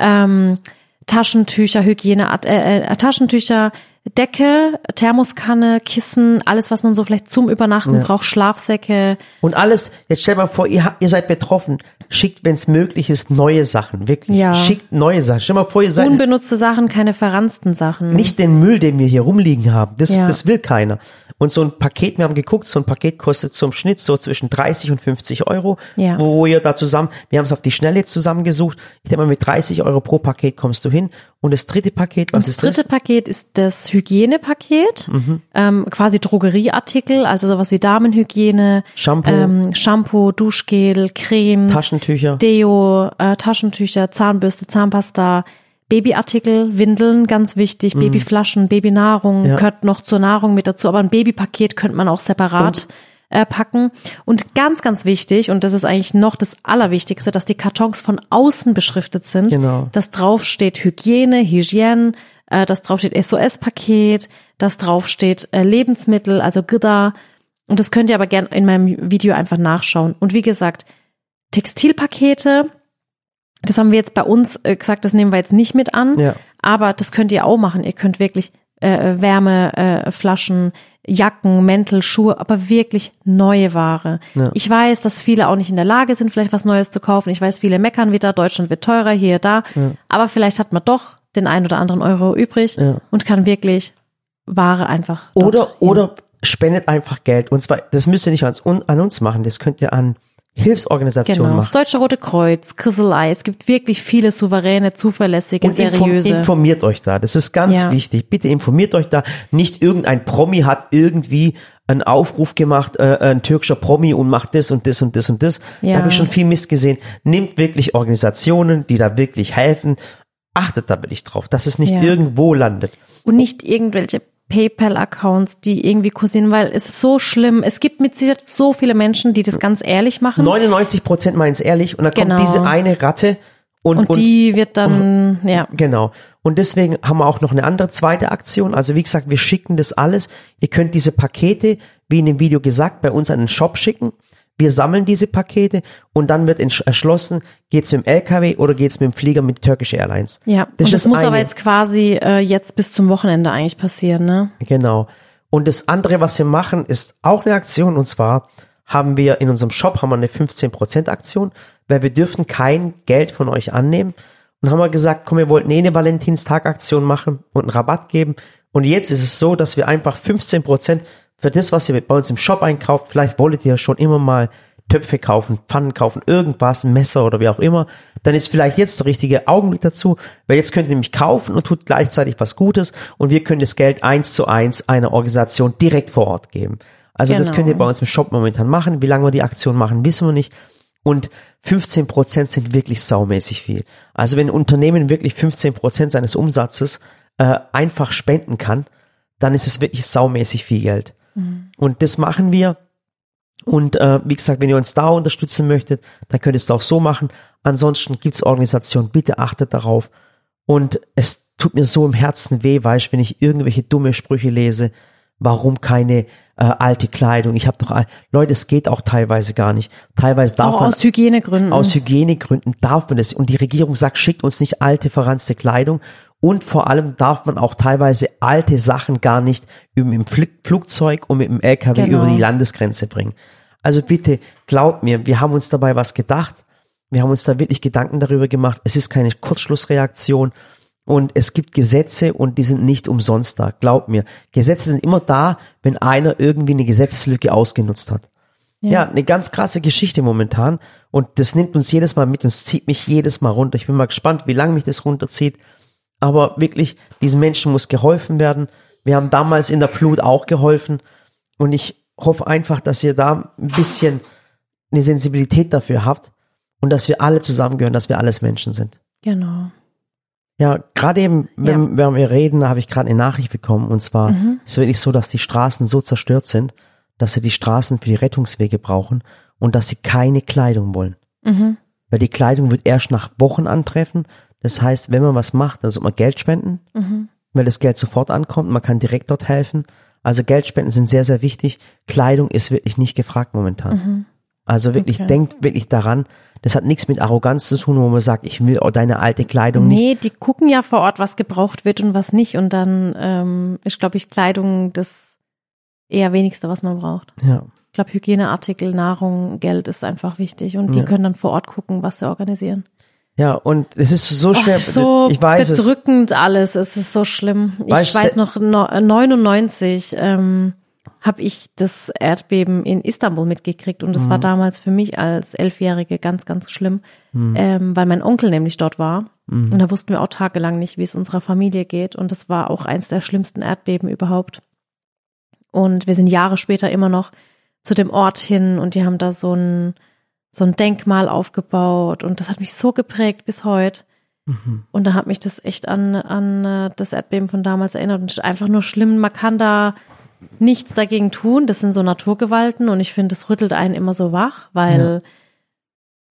Ähm, Taschentücher, Hygiene, äh, äh, Taschentücher, Decke, Thermoskanne, Kissen, alles, was man so vielleicht zum Übernachten braucht, Schlafsäcke. Und alles, jetzt stell mal vor, ihr, ihr seid betroffen. Schickt, wenn es möglich ist, neue Sachen. Wirklich. Ja. Schickt neue Sachen. Stell mal vor, ihr seid Unbenutzte Sachen, keine verranzten Sachen. nicht den Müll, den wir hier rumliegen haben. Das, Ja. das will keiner. Und so ein Paket, wir haben geguckt, so ein Paket kostet zum Schnitt so zwischen 30 und 50 Euro, Ja. wo ihr da zusammen, wir haben es auf die Schnelle zusammengesucht. Ich denke mal, mit 30 Euro pro Paket kommst du hin. Und das dritte Paket, was das ist dritte das? Paket ist das Hygienepaket, Mhm. ähm, quasi Drogerieartikel, also sowas wie Damenhygiene, Shampoo. ähm, Shampoo, Duschgel, Cremes, Taschentücher. Deo, äh, Taschentücher, Zahnbürste, Zahnpasta, Babyartikel, Windeln, ganz wichtig, Babyflaschen, Babynahrung Mhm. Ja. gehört noch zur Nahrung mit dazu, aber ein Babypaket könnte man auch separat äh, packen. Und ganz, ganz wichtig, und das ist eigentlich noch das Allerwichtigste, dass die Kartons von außen beschriftet sind, Genau. dass drauf steht Hygiene, Hygiene, äh, dass drauf steht SOS-Paket, dass drauf steht äh, Lebensmittel, also Gida. Und das könnt ihr aber gern in meinem Video einfach nachschauen. Und wie gesagt, Textilpakete, das haben wir jetzt bei uns äh, gesagt, das nehmen wir jetzt nicht mit an, Ja. aber das könnt ihr auch machen. Ihr könnt wirklich äh, Wärmeflaschen, äh, Flaschen, Jacken, Mäntel, Schuhe, aber wirklich neue Ware. Ja. Ich weiß, dass viele auch nicht in der Lage sind, vielleicht was Neues zu kaufen. Ich weiß, viele meckern wieder, Deutschland wird teurer, hier, da. Aber vielleicht hat man doch den ein oder anderen Euro übrig Ja. und kann wirklich Ware einfach Oder, hin. oder spendet einfach Geld. Und zwar, das müsst ihr nicht an uns machen, das könnt ihr an Hilfsorganisationen Genau, das machen. Deutsche Rote Kreuz, Kriselei, es gibt wirklich viele souveräne, zuverlässige, Und seriöse. informiert euch da. Das ist ganz Ja. wichtig. Bitte informiert euch da. Nicht irgendein Promi hat irgendwie einen Aufruf gemacht, äh, ein türkischer Promi und macht das und das und das und das. Ja. Da habe ich schon viel Mist gesehen. Nehmt wirklich Organisationen, die da wirklich helfen. Achtet da wirklich drauf, dass es nicht Ja. irgendwo landet. und nicht irgendwelche PayPal-Accounts, die irgendwie kursieren, weil es ist so schlimm. Es gibt mit Sicherheit so viele Menschen, die das ganz ehrlich machen. 99 Prozent meinen es ehrlich und dann Genau. kommt diese eine Ratte und, und die wird dann, ja, Genau. Und deswegen haben wir auch noch eine andere zweite Aktion. Also wie gesagt, wir schicken das alles. Ihr könnt diese Pakete, wie in dem Video gesagt, bei uns an den Shop schicken. Wir sammeln diese Pakete und dann wird erschlossen, geht's mit dem LKW oder geht's mit dem Flieger mit Turkish Airlines. ja. Das und das ist muss eine. aber jetzt quasi äh, jetzt bis zum Wochenende eigentlich passieren, ne? Genau. Und das andere, was wir machen, ist auch eine Aktion und zwar haben wir in unserem Shop haben wir eine 15% Aktion, weil wir dürfen kein Geld von euch annehmen und haben wir gesagt, komm, wir wollten eh eine Valentinstag-Aktion machen und einen Rabatt geben und jetzt ist es so, dass wir einfach 15% für das, was ihr bei uns im Shop einkauft, vielleicht wolltet ihr schon immer mal Töpfe kaufen, Pfannen kaufen, irgendwas, ein Messer oder wie auch immer, dann ist vielleicht jetzt der richtige Augenblick dazu, weil jetzt könnt ihr nämlich kaufen und tut gleichzeitig was Gutes und wir können das Geld eins zu eins einer Organisation direkt vor Ort geben. Also das Genau. könnt ihr bei uns im Shop momentan machen. Wie lange wir die Aktion machen, wissen wir nicht. Und 15 Prozent sind wirklich saumäßig viel. Also wenn ein Unternehmen wirklich 15 Prozent seines Umsatzes äh, einfach spenden kann, dann ist es wirklich saumäßig viel Geld. Und das machen wir. Und äh, wie gesagt, wenn ihr uns da unterstützen möchtet, dann könnt ihr es auch so machen. Ansonsten gibt's Organisationen, bitte achtet darauf. Und es tut mir so im Herzen weh, weißt, wenn ich irgendwelche dumme Sprüche lese, warum keine äh, alte Kleidung. Ich habe doch al- Leute, es geht auch teilweise gar nicht. Teilweise darf Auch man aus Hygienegründen. aus Hygienegründen darf man das. Und die Regierung sagt, schickt uns nicht alte, verranzte Kleidung. Und vor allem darf man auch teilweise alte Sachen gar nicht im, im Fl Flugzeug und mit dem LKW Genau. über die Landesgrenze bringen. Also bitte, glaubt mir, wir haben uns dabei was gedacht. Wir haben uns da wirklich Gedanken darüber gemacht. Es ist keine Kurzschlussreaktion. Und es gibt Gesetze und die sind nicht umsonst da. Glaubt mir. Gesetze sind immer da, wenn einer irgendwie eine Gesetzeslücke ausgenutzt hat. Ja. eine ganz krasse Geschichte momentan. Und das nimmt uns jedes Mal mit und es zieht mich jedes Mal runter. Ich bin mal gespannt, wie lange mich das runterzieht. Aber wirklich, diesen Menschen muss geholfen werden. Wir haben damals in der Flut auch geholfen. Und ich hoffe einfach, dass ihr da ein bisschen eine Sensibilität dafür habt und dass wir alle zusammengehören, dass wir alles Menschen sind. Genau. Ja, gerade eben, wenn, wenn wir reden, da habe ich gerade eine Nachricht bekommen. Und zwar ist es wirklich so, dass die Straßen so zerstört sind, dass sie die Straßen für die Rettungswege brauchen und dass sie keine Kleidung wollen. Mhm. Weil die Kleidung wird erst nach Wochen antreffen. Das heißt, wenn man was macht, dann sollte man Geld spenden. weil das Geld sofort ankommt, man kann direkt dort helfen. Also Geldspenden sind sehr, sehr wichtig. Kleidung ist wirklich nicht gefragt momentan. Also wirklich, Okay. denkt wirklich daran, das hat nichts mit Arroganz zu tun, wo man sagt, ich will deine alte Kleidung nicht. Nee, die gucken ja vor Ort, was gebraucht wird und was nicht. Und dann ähm, ist, glaube ich, Kleidung das eher wenigste, was man braucht. Ja. Ich glaube, Hygieneartikel, Nahrung, Geld ist einfach wichtig. Und die Ja. können dann vor Ort gucken, was sie organisieren. Ja, und es ist so Oh, schwer. es ist so ich weiß es. bedrückend alles. Es ist so schlimm. Weißt ich weiß noch, no, 99 ähm, habe ich das Erdbeben in Istanbul mitgekriegt. Und Mhm. das war damals für mich als Elfjährige ganz, ganz schlimm, Mhm. ähm, weil mein Onkel nämlich dort war. Und da wussten wir auch tagelang nicht, wie es unserer Familie geht. Und das war auch eins der schlimmsten Erdbeben überhaupt. Und wir sind Jahre später immer noch zu dem Ort hin und die haben da so ein, so ein Denkmal aufgebaut. Und das hat mich so geprägt bis heute. Mhm. Und da hat mich das echt an, an äh, das Erdbeben von damals erinnert. Und es ist einfach nur schlimm, man kann da nichts dagegen tun. Das sind so Naturgewalten und ich finde, das rüttelt einen immer so wach, weil,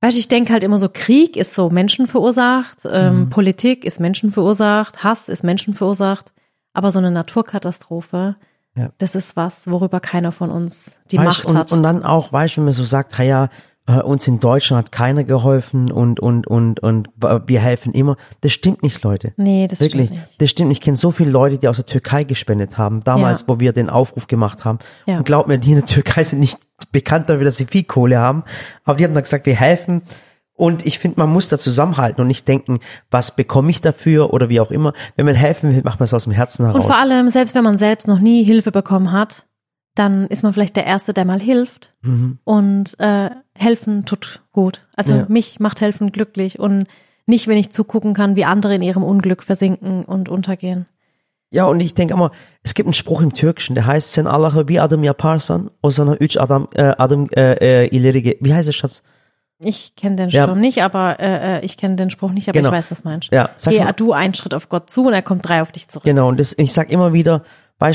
weißt du, ich denke halt immer so, Krieg ist so menschenverursacht, ähm, Mhm. Politik ist menschenverursacht, Hass ist menschenverursacht, aber so eine Naturkatastrophe, Ja. das ist was, worüber keiner von uns die Weißt, Macht hat. Und dann auch, weißt du, wenn man so sagt, ja, ja, äh, uns in Deutschland hat keiner geholfen und, und, und, und wir helfen immer. Das stimmt nicht, Leute. nee, das Wirklich, stimmt nicht. das stimmt. Ich kenne so viele Leute, die aus der Türkei gespendet haben, damals, Ja. wo wir den Aufruf gemacht haben. Ja. Und glaub mir, die in der Türkei sind nicht bekannt dafür, dass sie viel Kohle haben. Aber die haben dann gesagt, wir helfen. Und ich finde, man muss da zusammenhalten und nicht denken, was bekomme ich dafür oder wie auch immer. Wenn man helfen will, macht man es aus dem Herzen heraus. Und vor allem, selbst wenn man selbst noch nie Hilfe bekommen hat, dann ist man vielleicht der Erste, der mal hilft. Mhm. Und äh, helfen tut gut. Also Ja. mich macht helfen glücklich und nicht, wenn ich zugucken kann, wie andere in ihrem Unglück versinken und untergehen. Ja, und ich denke immer, es gibt einen Spruch im Türkischen, der heißt, sen Allah'ı bir adım yaparsan, o sana üç adam, äh, adım äh, äh, ileri, ge-" wie heißt es, Schatz? Ich kenne den Ja. Spruch nicht, aber äh, äh, ich kenne den Spruch nicht, aber Genau. ich weiß, was meinst. Ja, sag Geh mal. du einen Schritt auf Gott zu und er kommt drei auf dich zurück. Genau, und das, ich sag immer wieder,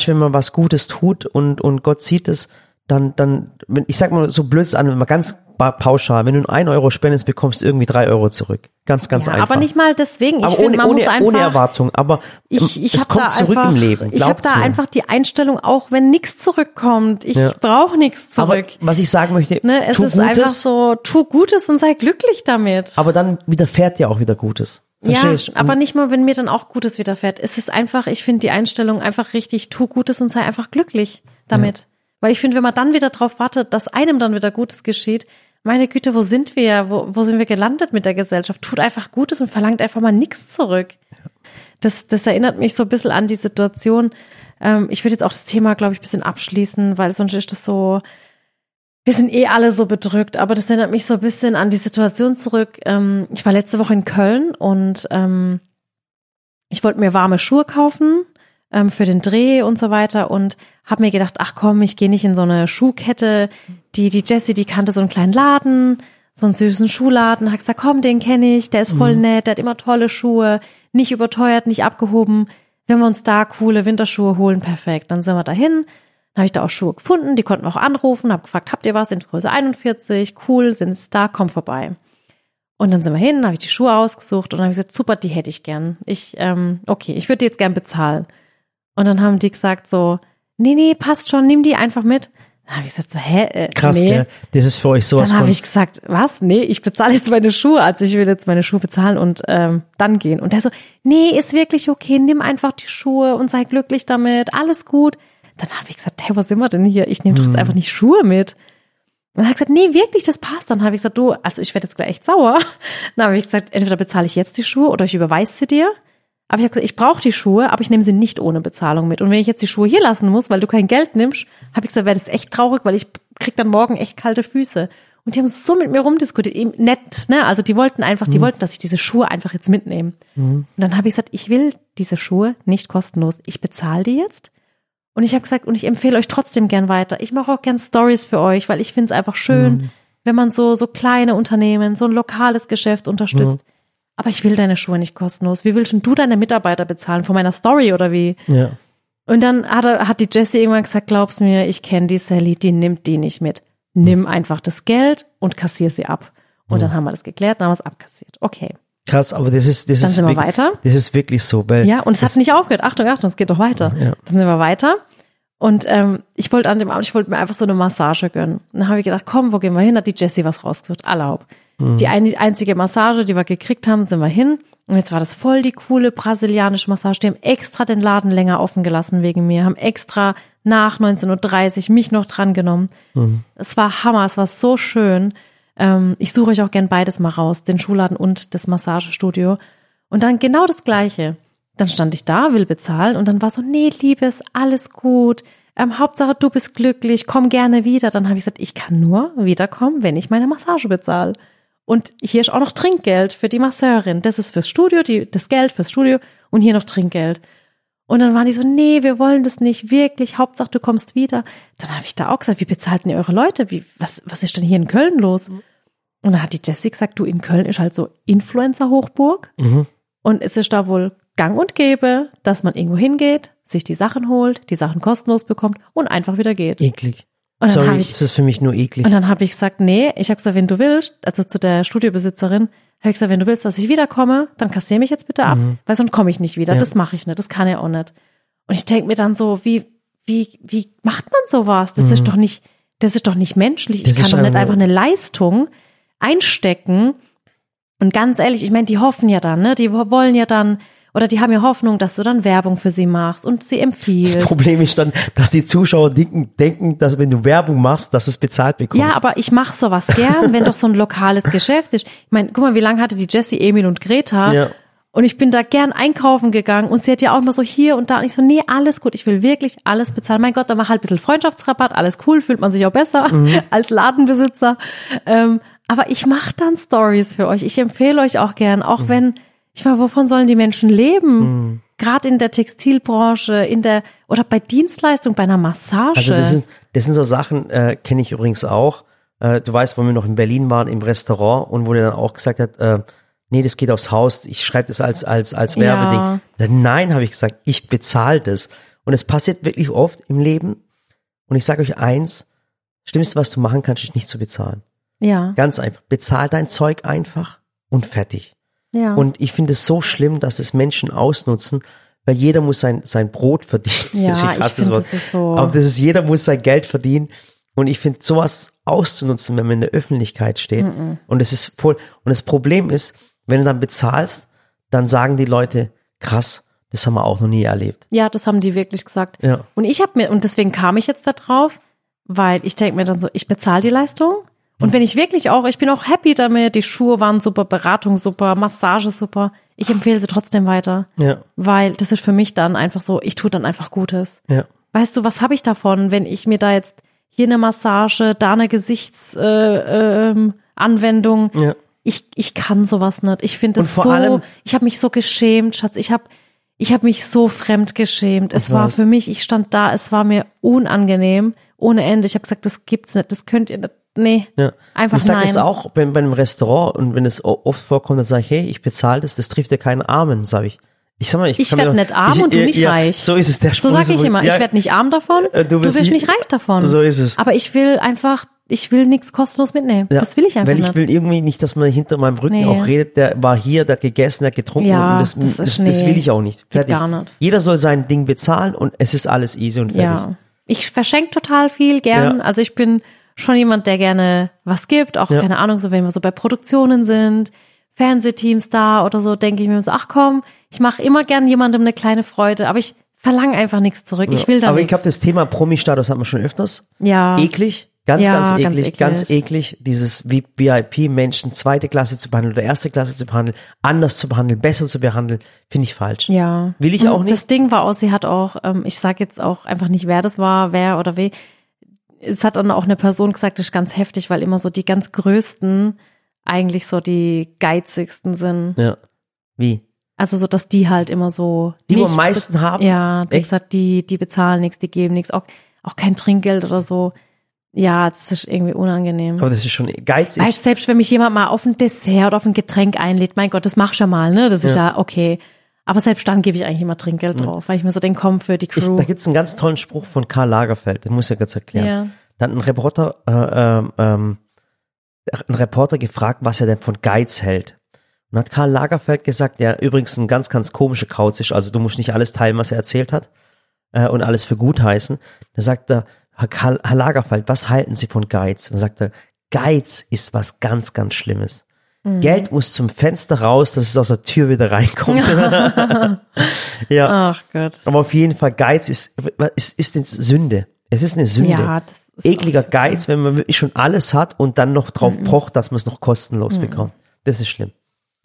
du, wenn man was Gutes tut und, und Gott sieht es, dann, dann, ich sag mal so blöd an, wenn man ganz pauschal, wenn du ein Euro spendest, bekommst du irgendwie drei Euro zurück. Ganz, ganz ja, einfach. aber nicht mal deswegen. Ich aber finde, ohne, man ohne, muss einfach, ohne Erwartung, aber ich, ich es kommt da zurück einfach, im Leben. Ich habe da mir. einfach die Einstellung, auch wenn nichts zurückkommt. Ich Ja. brauche nichts zurück. Aber was ich sagen möchte, Ne, es ist Gutes, einfach so, tu Gutes und sei glücklich damit. aber dann widerfährt dir auch wieder Gutes. ja, Verstehst? aber nicht mal, wenn mir dann auch Gutes widerfährt. Es ist einfach, ich finde die Einstellung einfach richtig, tu Gutes und sei einfach glücklich damit. Weil ich finde, wenn man dann wieder drauf wartet, dass einem dann wieder Gutes geschieht, meine Güte, wo sind wir? Wo, wo sind wir gelandet mit der Gesellschaft? Tut einfach Gutes und verlangt einfach mal nichts zurück. Das, das erinnert mich so ein bisschen an die Situation. Ähm, ich würde jetzt auch das Thema, glaube ich, ein bisschen abschließen, weil sonst ist das so, wir sind eh alle so bedrückt, aber das erinnert mich so ein bisschen an die Situation zurück. Ähm, ich war letzte Woche in Köln und ähm, ich wollte mir warme Schuhe kaufen ähm, für den Dreh und so weiter und habe mir gedacht, ach komm, ich gehe nicht in so eine Schuhkette. Die, die Jessie, die kannte so einen kleinen Laden, so einen süßen Schuhladen, hat gesagt, komm, den kenne ich, der ist voll nett, der hat immer tolle Schuhe, nicht überteuert, nicht abgehoben. Wenn wir uns da coole Winterschuhe holen, perfekt. Dann sind wir dahin. Dann habe ich da auch Schuhe gefunden, die konnten wir auch anrufen, habe gefragt, habt ihr was in Größe 41? Cool, sind es da, komm vorbei. Und dann sind wir hin, habe ich die Schuhe ausgesucht und habe gesagt, super, die hätte ich gern. Ich, ähm, okay, ich würde die jetzt gern bezahlen. Und dann haben die gesagt so, nee, nee, passt schon, nimm die einfach mit. Dann habe ich gesagt so, hä, äh, Krass, nee. gell? Das ist für euch sowas Dann habe ich gesagt, was? Nee, ich bezahle jetzt meine Schuhe. Also ich will jetzt meine Schuhe bezahlen und ähm, dann gehen. Und der so, nee, ist wirklich okay, nimm einfach die Schuhe und sei glücklich damit, alles gut. Dann habe ich gesagt, hey, wo sind wir denn hier? Ich nehme doch jetzt Mhm. einfach nicht Schuhe mit. Und er hat gesagt, nee, wirklich, das passt. Dann habe ich gesagt, du, also ich werde jetzt gleich echt sauer. Dann habe ich gesagt, entweder bezahle ich jetzt die Schuhe oder ich überweise sie dir. Aber ich habe gesagt, ich brauche die Schuhe, aber ich nehme sie nicht ohne Bezahlung mit. Und wenn ich jetzt die Schuhe hier lassen muss, weil du kein Geld nimmst, habe ich gesagt, wäre das echt traurig, weil ich krieg dann morgen echt kalte Füße. Und die haben so mit mir rumdiskutiert, eben nett, ne? Also die wollten einfach, die wollten, dass ich diese Schuhe einfach jetzt mitnehme. Und dann habe ich gesagt, ich will diese Schuhe nicht kostenlos. Ich bezahle die jetzt. Und ich habe gesagt, und ich empfehle euch trotzdem gern weiter. Ich mache auch gern Stories für euch, weil ich finde es einfach schön, wenn man so so kleine Unternehmen, so ein lokales Geschäft unterstützt. Aber ich will deine Schuhe nicht kostenlos. Wie willst denn du deine Mitarbeiter bezahlen? Von meiner Story oder wie? ja. Und dann hat, er, hat die Jessie irgendwann gesagt, glaub's mir, ich kenne die Sally, die nimmt die nicht mit. Nimm einfach das Geld und kassier sie ab. Und dann haben wir das geklärt, dann haben wir es abkassiert. Okay. Krass, aber das ist, das Dann ist sind wir wirklich, weiter. Das ist wirklich so, weil Ja, und es hat nicht aufgehört. Achtung, Achtung, es geht doch weiter. Ja. Dann sind wir weiter. Und ähm, ich wollte an dem Abend, ich wollte mir einfach so eine Massage gönnen. Und dann habe ich gedacht, komm, wo gehen wir hin? Hat die Jessie was rausgesucht. Die ein, einzige Massage, die wir gekriegt haben, sind wir hin. Und jetzt war das voll die coole brasilianische Massage. Die haben extra den Laden länger offen gelassen wegen mir, haben extra nach 19.30 Uhr mich noch dran genommen. Es war Hammer, es war so schön. Ähm, ich suche euch auch gern beides mal raus, den Schuhladen und das Massagestudio. Und dann genau das Gleiche. Dann stand ich da, will bezahlen und dann war so, nee, Liebes, alles gut. Ähm, Hauptsache, du bist glücklich, komm gerne wieder. Dann habe ich gesagt, ich kann nur wiederkommen, wenn ich meine Massage bezahle. Und hier ist auch noch Trinkgeld für die Masseurin. Das ist fürs Studio, die, das Geld fürs Studio und hier noch Trinkgeld. Und dann waren die so, nee, wir wollen das nicht, wirklich, Hauptsache du kommst wieder. Dann habe ich da auch gesagt, wie bezahlt denn ihr eure Leute? Wie, was, was ist denn hier in Köln los? Und dann hat die Jessie gesagt, du, in Köln ist halt so Influencer-Hochburg. Und es ist da wohl gang und gäbe, dass man irgendwo hingeht, sich die Sachen holt, die Sachen kostenlos bekommt und einfach wieder geht. eklig. Und dann Sorry, habe ich, das ist für mich nur eklig. und dann habe ich gesagt, nee, ich habe gesagt, wenn du willst, also zu der Studiobesitzerin, habe ich gesagt, wenn du willst, dass ich wiederkomme, dann kassier mich jetzt bitte ab, weil sonst komme ich nicht wieder. Mhm. Ja. Das mache ich nicht, das kann er auch nicht. Und ich denke mir dann so, wie, wie, wie macht man sowas? Das ist doch nicht, das ist doch nicht menschlich. Mhm. Das ich kann doch nicht einfach- einfach eine Leistung einstecken. Und ganz ehrlich, ich meine, die hoffen ja dann, ne? Die wollen ja dann, oder die haben ja Hoffnung, dass du dann Werbung für sie machst und sie das empfiehlst. Problem ist dann, dass die Zuschauer denken, denken, dass wenn du Werbung machst, dass du es bezahlt bekommst. Ja, aber ich mache sowas gern, wenn doch so ein lokales Geschäft ist. Ich meine, guck mal, wie lange hatte die Jessie, Emil und Greta? Ja. Und ich bin da gern einkaufen gegangen und sie hat ja auch immer so hier und da. Und ich so, nee, alles gut, ich will wirklich alles bezahlen. Mein Gott, dann mach halt ein bisschen Freundschaftsrabatt, alles cool, fühlt man sich auch besser Mhm. als Ladenbesitzer. Ähm, aber ich mache dann Stories für euch. Ich empfehle euch auch gern, auch Mhm. wenn, ich meine, wovon sollen die Menschen leben? Gerade in der Textilbranche, in der, oder bei Dienstleistung, bei einer Massage. Also das sind, das sind so Sachen, äh, kenne ich übrigens auch. Äh, du weißt, wo wir noch in Berlin waren, im Restaurant und wo der dann auch gesagt hat, äh, nee, das geht aufs Haus, ich schreibe das als, als, als Ja. Werbeding. Dann, Nein, habe ich gesagt, ich bezahle das. Und es passiert wirklich oft im Leben. Und ich sage euch eins, Schlimmste, was du machen kannst, ist nicht zu bezahlen. ja, Ganz einfach. Bezahl dein Zeug einfach und fertig. Ja. Und ich finde es so schlimm, dass es Menschen ausnutzen, weil jeder muss sein, sein Brot verdienen. Ja, ich hasse finde, das ist so- Aber das ist, jeder muss sein Geld verdienen. Und ich finde, sowas auszunutzen, wenn man in der Öffentlichkeit steht. Und es ist voll, und das Problem ist, wenn du dann bezahlst, dann sagen die Leute, krass, das haben wir auch noch nie erlebt. Ja, das haben die wirklich gesagt. Ja. Und ich habe mir, und deswegen kam ich jetzt da drauf, weil ich denke mir dann so, ich bezahle die Leistung. Und wenn ich wirklich auch, ich bin auch happy damit, die Schuhe waren super, Beratung super, Massage super, ich empfehle sie trotzdem weiter. Ja, Weil das ist für mich dann einfach so, ich tue dann einfach Gutes. ja. Weißt du, was habe ich davon, wenn ich mir da jetzt hier eine Massage, da eine Gesichtsanwendung, äh, ähm, Anwendung, Ja. ich, ich kann sowas nicht. Ich finde es so, allem- ich habe mich so geschämt, Schatz. Ich habe ich hab mich so fremd geschämt. Es war weiß. für mich, ich stand da, es war mir unangenehm, ohne Ende. Ich habe gesagt, das gibt's nicht, das könnt ihr nicht. Nee, Ja. einfach ich sage nein. es auch bei, bei einem Restaurant und wenn es oft vorkommt, dann sage ich, hey, ich bezahle das, das trifft ja keinen Armen, sage ich. Ich sag mal, ich, Ich kann mir werd doch- nicht arm ich, und du nicht ja, reich. So ist es der so Spruch. sage ich immer, ja, ich werde nicht arm davon, Äh, du du wirst nicht- nicht reich davon. So ist es. Aber ich will einfach, ich will nichts kostenlos mitnehmen. Ja, Das will ich einfach Weil ich nicht. will irgendwie nicht, dass man hinter meinem Rücken Nee. auch redet, der war hier, der hat gegessen, der hat getrunken Ja, das, das das, ist- das, nee. will ich auch nicht. Fertig. gar nicht. Jeder soll sein Ding bezahlen und es ist alles easy und fertig. Ja. Ich verschenke total viel gern. Ja. Also ich bin schon jemand, der gerne was gibt. Auch, Ja. keine Ahnung, so wenn wir so bei Produktionen sind, Fernsehteams da oder so, denke ich mir so, ach komm, ich mache immer gern jemandem eine kleine Freude, aber ich verlange einfach nichts zurück. Ich will da Aber ich glaube, das Thema Promi-Status hat man schon öfters. ja. Eklig. Ganz, Ja, ganz, ganz eklig, eklig. ganz eklig, dieses VIP-Menschen zweite Klasse zu behandeln oder erste Klasse zu behandeln, anders zu behandeln, besser zu behandeln, finde ich falsch. Ja. Will ich Und auch nicht. Das Ding war auch, sie hat auch, ähm, ich sag jetzt auch einfach nicht, wer das war, wer oder wie. Es hat dann auch eine Person gesagt, das ist ganz heftig, weil immer so die ganz größten eigentlich so die geizigsten sind. Ja. Wie? Also so, dass die halt immer so Die, die am meisten be- haben? Ja, die Echt? gesagt, die, die bezahlen nichts, die geben nichts, auch, auch kein Trinkgeld oder so. Ja, das ist irgendwie unangenehm. Aber das ist schon, Geiz Weißt, selbst wenn mich jemand mal auf ein Dessert oder auf ein Getränk einlädt, mein Gott, das mach ich ja mal, ne? Das ist ja, okay. Aber selbst dann gebe ich eigentlich immer Trinkgeld drauf, weil ich mir so denke, komm für die ich, Crew. da gibt's einen ganz tollen Spruch von Karl Lagerfeld, den muss ich ja kurz erklären. Ja. Da hat ein Reporter, äh, ähm, ähm, ein Reporter gefragt, was er denn von Geiz hält. Und hat Karl Lagerfeld gesagt, der übrigens ein ganz, ganz komischer Kauz ist, also du musst nicht alles teilen, was er erzählt hat äh, und alles für gut heißen. Da sagt er, Herr, Karl, Herr Lagerfeld, was halten Sie von Geiz? Dann sagt er, Geiz ist was ganz, ganz Schlimmes. Geld muss zum Fenster raus, dass es aus der Tür wieder reinkommt. ja, Ach Gott. aber auf jeden Fall Geiz ist, ist, ist eine Sünde. Es ist eine Sünde. Ja, das ist Ekliger Geiz, wenn man wirklich schon alles hat und dann noch drauf pocht, dass man es noch kostenlos bekommt. Das ist schlimm.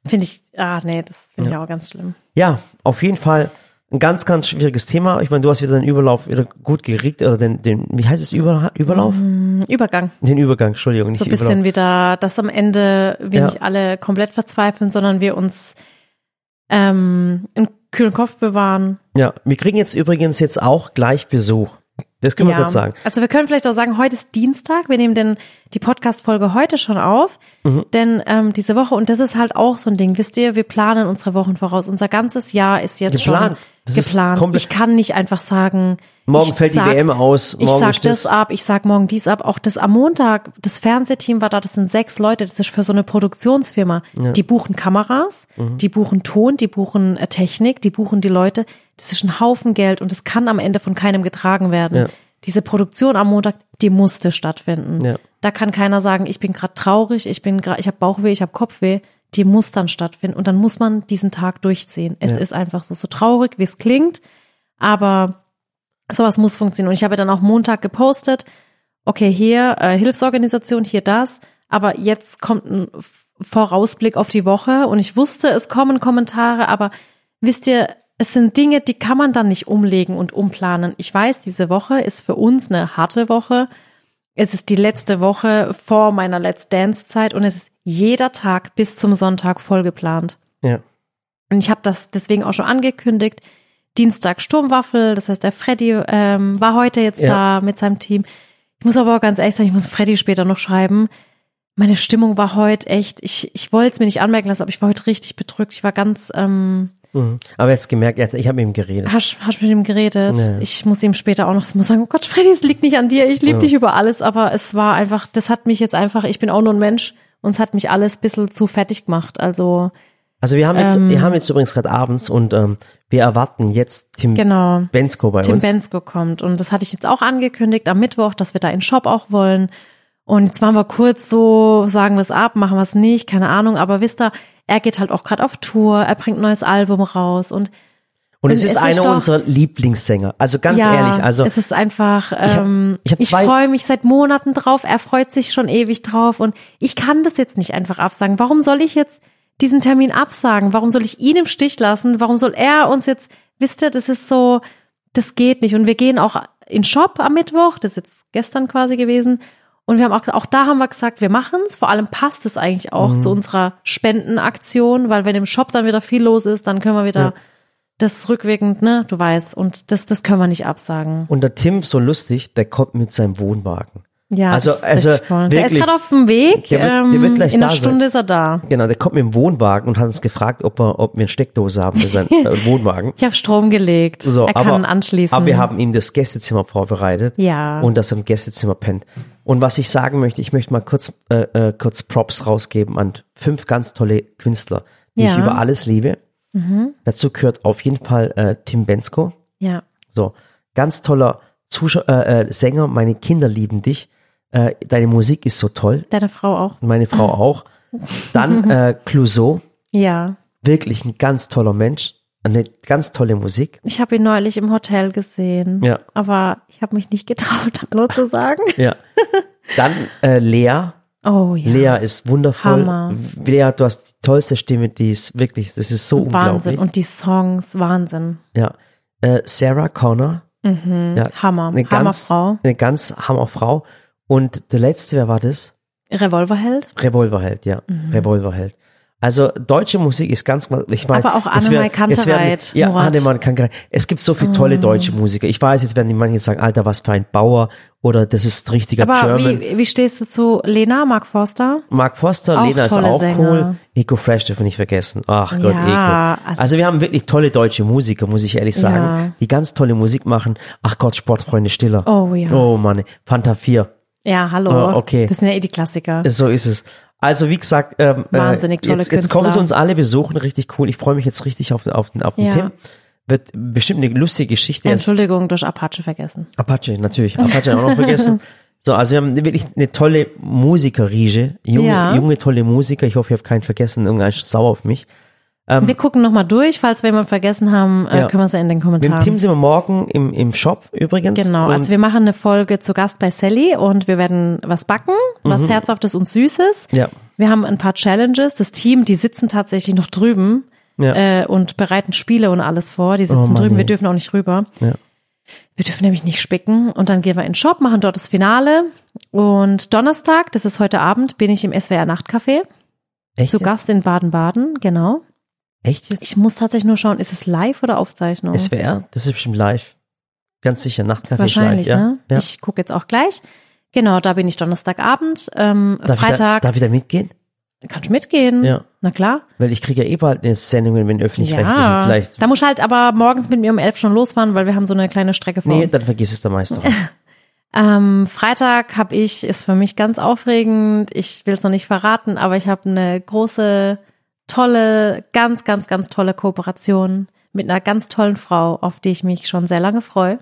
Finde ich, ah nee, das finde ich auch ganz schlimm. Ja, auf jeden Fall ein ganz, ganz schwieriges Thema. Ich meine, du hast wieder den Überlauf wieder gut gekriegt, oder den, den wie heißt es, Über, Überlauf? Übergang. Den Übergang, Entschuldigung, So ein Überlauf. bisschen wieder, dass am Ende wir Ja. nicht alle komplett verzweifeln, sondern wir uns ähm, einen kühlen Kopf bewahren. Ja, wir kriegen jetzt übrigens jetzt auch gleich Besuch. Das können wir kurz sagen. Also wir können vielleicht auch sagen, heute ist Dienstag, wir nehmen den, die Podcast-Folge heute schon auf, Mhm. denn ähm, diese Woche, und das ist halt auch so ein Ding, wisst ihr, wir planen unsere Wochen voraus. Unser ganzes Jahr ist jetzt Geplant. Schon ist geplant. Ich kann nicht einfach sagen, Morgen ich fällt die sag, WM aus, Ich morgen sag ist das das- ab, ich sag morgen dies ab. Auch das am Montag, das Fernsehteam war da, das sind sechs Leute, das ist für so eine Produktionsfirma. Die buchen Kameras, Mhm. die buchen Ton, die buchen äh, Technik, die buchen die Leute. Das ist ein Haufen Geld und das kann am Ende von keinem getragen werden. Ja. Diese Produktion am Montag, die musste stattfinden. Ja. Da kann keiner sagen, ich bin gerade traurig, ich bin gerade, ich habe Bauchweh, ich habe Kopfweh. Die muss dann stattfinden und dann muss man diesen Tag durchziehen. Es Ja. ist einfach so, so traurig, wie es klingt, aber sowas muss funktionieren. Und ich habe dann auch Montag gepostet, okay, hier äh, Hilfsorganisation, hier das, aber jetzt kommt ein Vorausblick auf die Woche und ich wusste, es kommen Kommentare, aber wisst ihr, es sind Dinge, die kann man dann nicht umlegen und umplanen. Ich weiß, diese Woche ist für uns eine harte Woche. Es ist die letzte Woche vor meiner Let's Dance Zeit und es ist jeder Tag bis zum Sonntag vollgeplant. Ja. Und ich habe das deswegen auch schon angekündigt. Dienstag Sturmwaffel, das heißt, der Freddy ähm, war heute jetzt Ja. da mit seinem Team. Ich muss aber auch ganz ehrlich sagen, ich muss Freddy später noch schreiben. Meine Stimmung war heute echt, ich, ich wollte es mir nicht anmerken lassen, aber ich war heute richtig bedrückt. Ich war ganz, ähm, Mhm. Aber jetzt gemerkt, er ich habe mit ihm geredet. hast, hast mit ihm geredet. Ja. Ich muss ihm später auch noch sagen, oh Gott, Freddy, es liegt nicht an dir, ich liebe Ja. dich über alles, aber es war einfach, das hat mich jetzt einfach, ich bin auch nur ein Mensch und es hat mich alles ein bisschen zu fertig gemacht. Also, Also wir haben jetzt, Ähm. wir haben jetzt übrigens gerade abends und ähm, wir erwarten jetzt Tim genau. Bensko bei Tim uns. Bensko kommt. Und das hatte ich jetzt auch angekündigt am Mittwoch, dass wir da in den Shop auch wollen. Und jetzt waren wir kurz so, sagen wir es ab, machen wir es nicht, keine Ahnung. Aber wisst ihr, er geht halt auch gerade auf Tour, er bringt ein neues Album raus und und es ist ist einer doch- unserer Lieblingssänger. Also ganz ja, ehrlich, also es ist einfach, ähm, ich hab ich, zwei- freue mich seit Monaten drauf, er freut sich schon ewig drauf und ich kann das jetzt nicht einfach absagen. Warum soll ich jetzt diesen Termin absagen? Warum soll ich ihn im Stich lassen? Warum soll er uns jetzt, wisst ihr, das ist so, das geht nicht. Und wir gehen auch in Shop am Mittwoch, das ist jetzt gestern quasi gewesen. Und wir haben auch, auch da haben wir gesagt, wir machen's. Vor allem passt es eigentlich auch Mhm. zu unserer Spendenaktion, weil wenn im Shop dann wieder viel los ist, dann können wir wieder Ja. das rückwirkend, ne, du weißt, und das, das können wir nicht absagen. und der Tim so lustig, der kommt mit seinem Wohnwagen. Ja, Also- also cool. Der ist wirklich, gerade auf dem Weg. der wird- der wird ähm, gleich in einer sein. Stunde ist er da. Genau, der kommt mit dem Wohnwagen und hat uns gefragt, ob wir, ob wir eine Steckdose haben für seinen äh, Wohnwagen. Ich habe Strom gelegt. So, er aber, kann anschließen. aber wir haben ihm das Gästezimmer vorbereitet. Ja. Und das im Gästezimmer pennt. Und was ich sagen möchte, ich möchte mal kurz, äh, äh, kurz Props rausgeben an fünf ganz tolle Künstler, die Ja. ich über alles liebe. Dazu gehört auf jeden Fall äh, Tim Bensko. ja. So, ganz toller Zuschau äh, äh, Sänger, meine Kinder lieben dich. Äh, deine Musik ist so toll. Deine Frau auch. Meine Frau auch. Dann äh, Clouseau, Ja. wirklich ein ganz toller Mensch. Eine ganz tolle Musik. Ich habe ihn neulich im Hotel gesehen. Ja. Aber ich habe mich nicht getraut, Hallo zu sagen. Ja. Dann äh, Lea. Oh ja. Lea ist wundervoll. Hammer. Lea, du hast die tollste Stimme, die ist wirklich, das ist so Wahnsinn. unglaublich. Und die Songs, Wahnsinn. ja. Äh, Sarah Connor. Mhm. Ja, Hammer. Eine ganz, Hammerfrau. Eine ganz Hammerfrau. Und der letzte, wer war das? Revolverheld. Revolverheld, ja. Revolverheld. Also deutsche Musik ist ganz, ich meine, Aber auch werden- Kantereit, Ja. Annemai Kantereit. Es gibt so viele tolle deutsche Musiker. Ich weiß, jetzt werden die manche sagen, Alter, was für ein Bauer oder das ist richtiger Aber German. wie, wie stehst du zu Lena, Mark Forster? Mark Foster, Auch Lena ist auch Sänger. cool. Eco Fresh dürfen wir nicht vergessen. Ach Gott, Ja, Eco. also- Also wir haben wirklich tolle deutsche Musiker, muss ich ehrlich sagen, Ja. die ganz tolle Musik machen. Ach Gott, Sportfreunde Stiller. Oh ja. Oh Mann, Fanta 4. Ja, hallo. Ah, okay. Das sind ja eh die Klassiker. So ist es. Also wie gesagt, ähm, äh, Wahnsinnig tolle jetzt, jetzt kommen sie uns alle besuchen, richtig cool. Ich freue mich jetzt richtig auf, auf, auf den Ja. Tim. Wird bestimmt eine lustige Geschichte. Entschuldigung, durch Apache vergessen. Apache, natürlich. Apache auch noch vergessen. So, also wir haben wirklich eine tolle Musikerriege. Junge, Ja. junge, tolle Musiker. Ich hoffe, ich habe keinen vergessen. Irgendeiner ist sauer auf mich. Wir gucken nochmal durch, falls wir jemanden vergessen haben, äh, Ähm, Ja. können wir es ja in den Mit dem Kommentaren. Tim sind wir morgen im, im Shop übrigens. Genau, also wir machen eine Folge zu Gast bei Sally und wir werden was backen, was Mhm. Herzhaftes und Süßes. ja, Wir haben ein paar Challenges. Das Team, die sitzen tatsächlich noch drüben ja, äh, und bereiten Spiele und alles vor. Die sitzen Oh Mann, drüben, wir ey. dürfen auch nicht rüber. ja. Wir dürfen nämlich nicht spicken. Und dann gehen wir in den Shop, machen dort das Finale. Und Donnerstag, das ist heute Abend, bin ich im SWR Nachtcafé Echt zu? Gast in Baden-Baden. Genau. Echt jetzt? Ich muss tatsächlich nur schauen, ist es live oder Aufzeichnung? SWR? Das ist bestimmt live. Ganz sicher, Nachtcafé Wahrscheinlich, live. Ja, ne? ja. Ich gucke jetzt auch gleich. Genau, da bin ich Donnerstagabend. Ähm, Darf, ich da, Freitag darf ich da mitgehen? kannst du mitgehen. Ja. Na klar. Weil ich kriege ja eh bald eine Sendung mit den öffentlich-rechtlichen. Ja. Vielleicht. Da muss halt aber morgens mit mir um elf schon losfahren, weil wir haben so eine kleine Strecke vor Nee, uns. dann vergiss es der Meister. Ähm, Freitag habe ich, ist für mich ganz aufregend. Ich will es noch nicht verraten, aber ich habe eine große, tolle, ganz, ganz, ganz tolle Kooperation mit einer ganz tollen Frau, auf die ich mich schon sehr lange freue.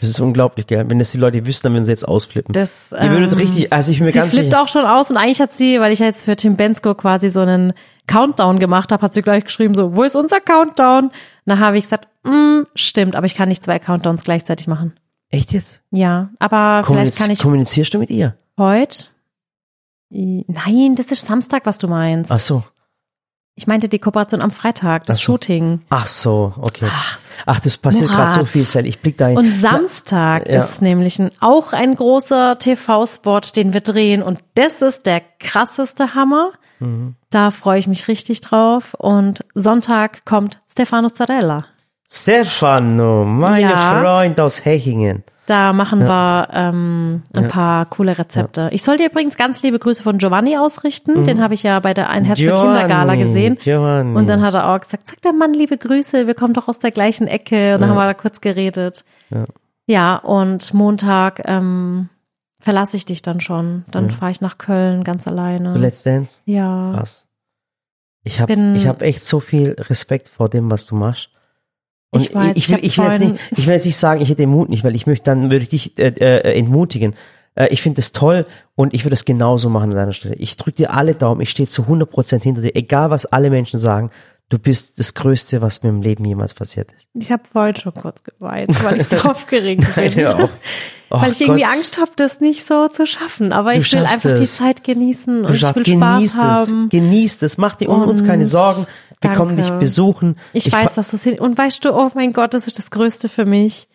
Das ist unglaublich, gell? Wenn das die Leute wüssten, dann würden sie jetzt ausflippen. Das, Ihr würdet ähm, richtig, also ich bin mir sie ganz flippt sicher. auch schon aus und eigentlich hat sie, weil ich ja jetzt für Tim Bensko quasi so einen Countdown gemacht habe, hat sie gleich geschrieben so, wo ist unser Countdown? Da habe ich gesagt, mm, stimmt, aber ich kann nicht zwei Countdowns gleichzeitig machen. Echt jetzt? Ja, aber vielleicht Kommuniz kann ich kommunizierst du mit ihr? heute. Nein, das ist Samstag, was du meinst. Ach so. Ich meinte die Kooperation am Freitag, das Ach so. Shooting. Ach so, okay. Ach, das passiert gerade so viel, Sally. Ich blick da hin. Und Samstag Ja. ist nämlich ein, auch ein großer TV-Spot, den wir drehen. Und das ist der krasseste Hammer. Mhm. Da freue ich mich richtig drauf. Und Sonntag kommt Stefano Zarella. Stefano, mein Ja. Freund aus Hechingen. Da machen wir ähm, ein paar coole Rezepte. Ich soll dir übrigens ganz liebe Grüße von Giovanni ausrichten. Den habe ich ja bei der Ein Herz für Kinder Gala Mhm. Giovanni, gesehen. Giovanni. Und dann hat er auch gesagt, sag der Mann liebe Grüße, wir kommen doch aus der gleichen Ecke. Und dann haben wir da kurz geredet. Ja. Ja, und Montag ähm, verlasse ich dich dann schon. Dann fahre ich nach Köln ganz alleine. So Let's Dance? ja. Krass. Ich habe hab echt so viel Respekt vor dem, was du machst. Und Ich weiß, ich, ich will, ich, will jetzt nicht, ich will jetzt nicht sagen, ich hätte den Mut nicht, weil ich möchte, dann würde ich dich äh, äh, entmutigen. Äh, ich finde es toll und ich würde es genauso machen an deiner Stelle. Ich drücke dir alle Daumen, ich stehe zu 100% hinter dir, egal was alle Menschen sagen. Du bist das Größte, was mir im Leben jemals passiert ist. Ich habe vorhin schon kurz geweint, weil ich so aufgeregt bin. auf. Oh weil ich irgendwie Gott. Angst habe, das nicht so zu schaffen. Aber Du ich will einfach die es. Zeit genießen Du und ich will Spaß es, haben. genießt es, mach dir um uns keine Sorgen. Wir kommen dich danke. besuchen. Ich, weiß, dass du es hin. Und weißt du, oh mein Gott, das ist das Größte für mich.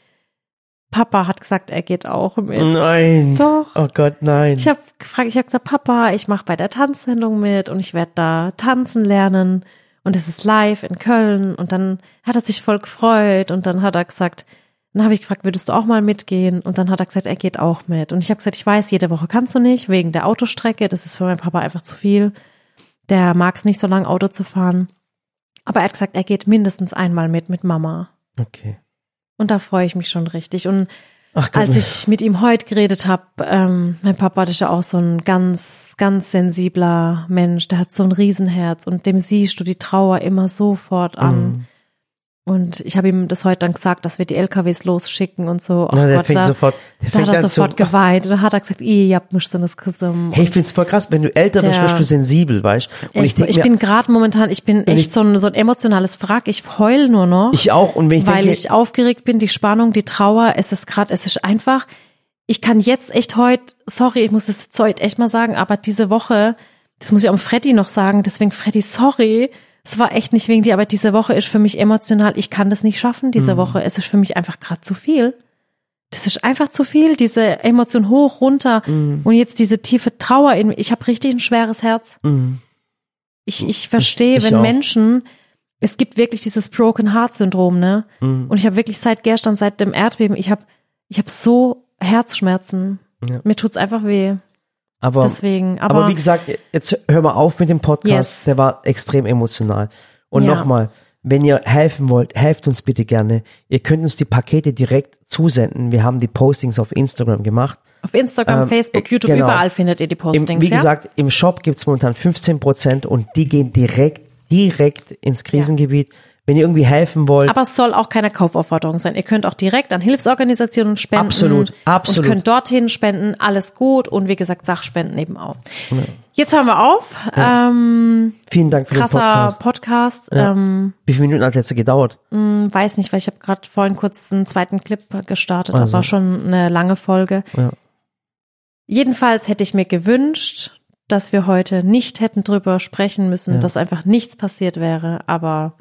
Papa hat gesagt, er geht auch mit. Nein. Doch. Oh Gott, nein. Ich habe gefragt, ich habe gesagt, Papa, ich mache bei der Tanzsendung mit und ich werde da tanzen lernen und es ist live in Köln und dann hat er sich voll gefreut und dann hat er gesagt, dann habe ich gefragt, würdest du auch mal mitgehen und dann hat er gesagt, er geht auch mit und ich habe gesagt, ich weiß, jede Woche kannst du nicht wegen der Autostrecke, das ist für meinen Papa einfach zu viel. Der mag es nicht so lange Auto zu fahren. Aber er hat gesagt, er geht mindestens einmal mit mit Mama. okay. Und da freue ich mich schon richtig. Und Ach als ich mit ihm heute geredet habe, ähm, mein Papa ist ja auch so ein ganz, ganz sensibler Mensch, der hat so ein Riesenherz und dem siehst du die Trauer immer sofort an. Mhm. Und ich habe ihm das heute dann gesagt, dass wir die LKWs losschicken und so. Ach Na, der Gott, fängt da, sofort, der da fängt hat er sofort zu, geweint. Und da hat er gesagt, ihr habt mich so das Gesum. Hey, ich find's voll krass, wenn du älter Der- wirst du sensibel, weißt Und Echt so, denk ich mir, bin gerade momentan, ich bin ich- echt so ein, so ein emotionales Wrack. Ich heul nur noch. ich auch. Und wenn ich weil denke, ich aufgeregt bin, die Spannung, die Trauer, es ist gerade, es ist einfach, ich kann jetzt echt heute, sorry, ich muss das jetzt heute echt mal sagen, aber diese Woche, das muss ich auch Freddy noch sagen, deswegen Freddy, sorry, es war echt nicht wegen dir, aber diese Woche ist für mich emotional, ich kann das nicht schaffen, diese Woche, es ist für mich einfach gerade zu viel. Das ist einfach zu viel, diese Emotion hoch, runter und jetzt diese tiefe Trauer in mir. Ich habe richtig ein schweres Herz. Mhm. Ich, ich verstehe, wenn auch. Menschen, es gibt wirklich dieses Broken Heart Syndrom, ne? Mhm. Und ich habe wirklich seit gestern, seit dem Erdbeben, ich habe ich hab so Herzschmerzen. Ja. Mir tut's einfach weh. Aber, Deswegen. aber, wie gesagt, jetzt hör mal auf mit dem Podcast. Yes. Der war extrem emotional. Und Ja. nochmal, wenn ihr helfen wollt, helft uns bitte gerne. Ihr könnt uns die Pakete direkt zusenden. Wir haben die Postings auf Instagram gemacht. Auf Instagram, Ähm, Facebook, äh, YouTube, genau. überall findet ihr die Im, Postings. wie ja? gesagt, im Shop gibt's momentan 15% und die gehen direkt, direkt ins Krisengebiet. Wenn ihr irgendwie helfen wollt, Aber es soll auch keine Kaufaufforderung sein. Ihr könnt auch direkt an Hilfsorganisationen spenden. Absolut, absolut. Und könnt dorthin spenden. Alles gut. Und wie gesagt, Sachspenden eben auch. Jetzt hören wir auf. Ähm, vielen Dank für krasser den Podcast. Podcast. Ähm, Wie viele Minuten hat jetzt gedauert? weiß nicht, weil ich habe gerade vorhin kurz einen zweiten Clip gestartet. Also. Das war schon eine lange Folge. Ja. Jedenfalls hätte ich mir gewünscht, dass wir heute nicht hätten drüber sprechen müssen, Ja. dass einfach nichts passiert wäre. Aber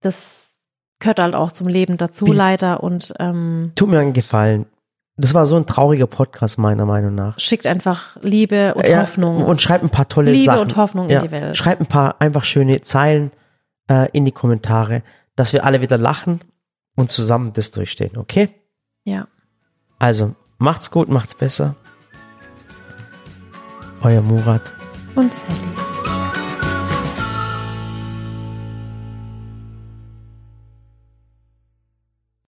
das gehört halt auch zum Leben dazu, Wie- leider. Und ähm, Tut mir einen Gefallen. Das war so ein trauriger Podcast, meiner Meinung nach. schickt einfach Liebe und Ja, Hoffnung. Und schreibt ein paar tolle Liebe Sachen. und Hoffnung in ja, die Welt. Schreibt ein paar einfach schöne Zeilen äh, in die Kommentare, dass wir alle wieder lachen und zusammen das durchstehen, okay? ja. Also, macht's gut, macht's besser. Euer Murat. Und Sally.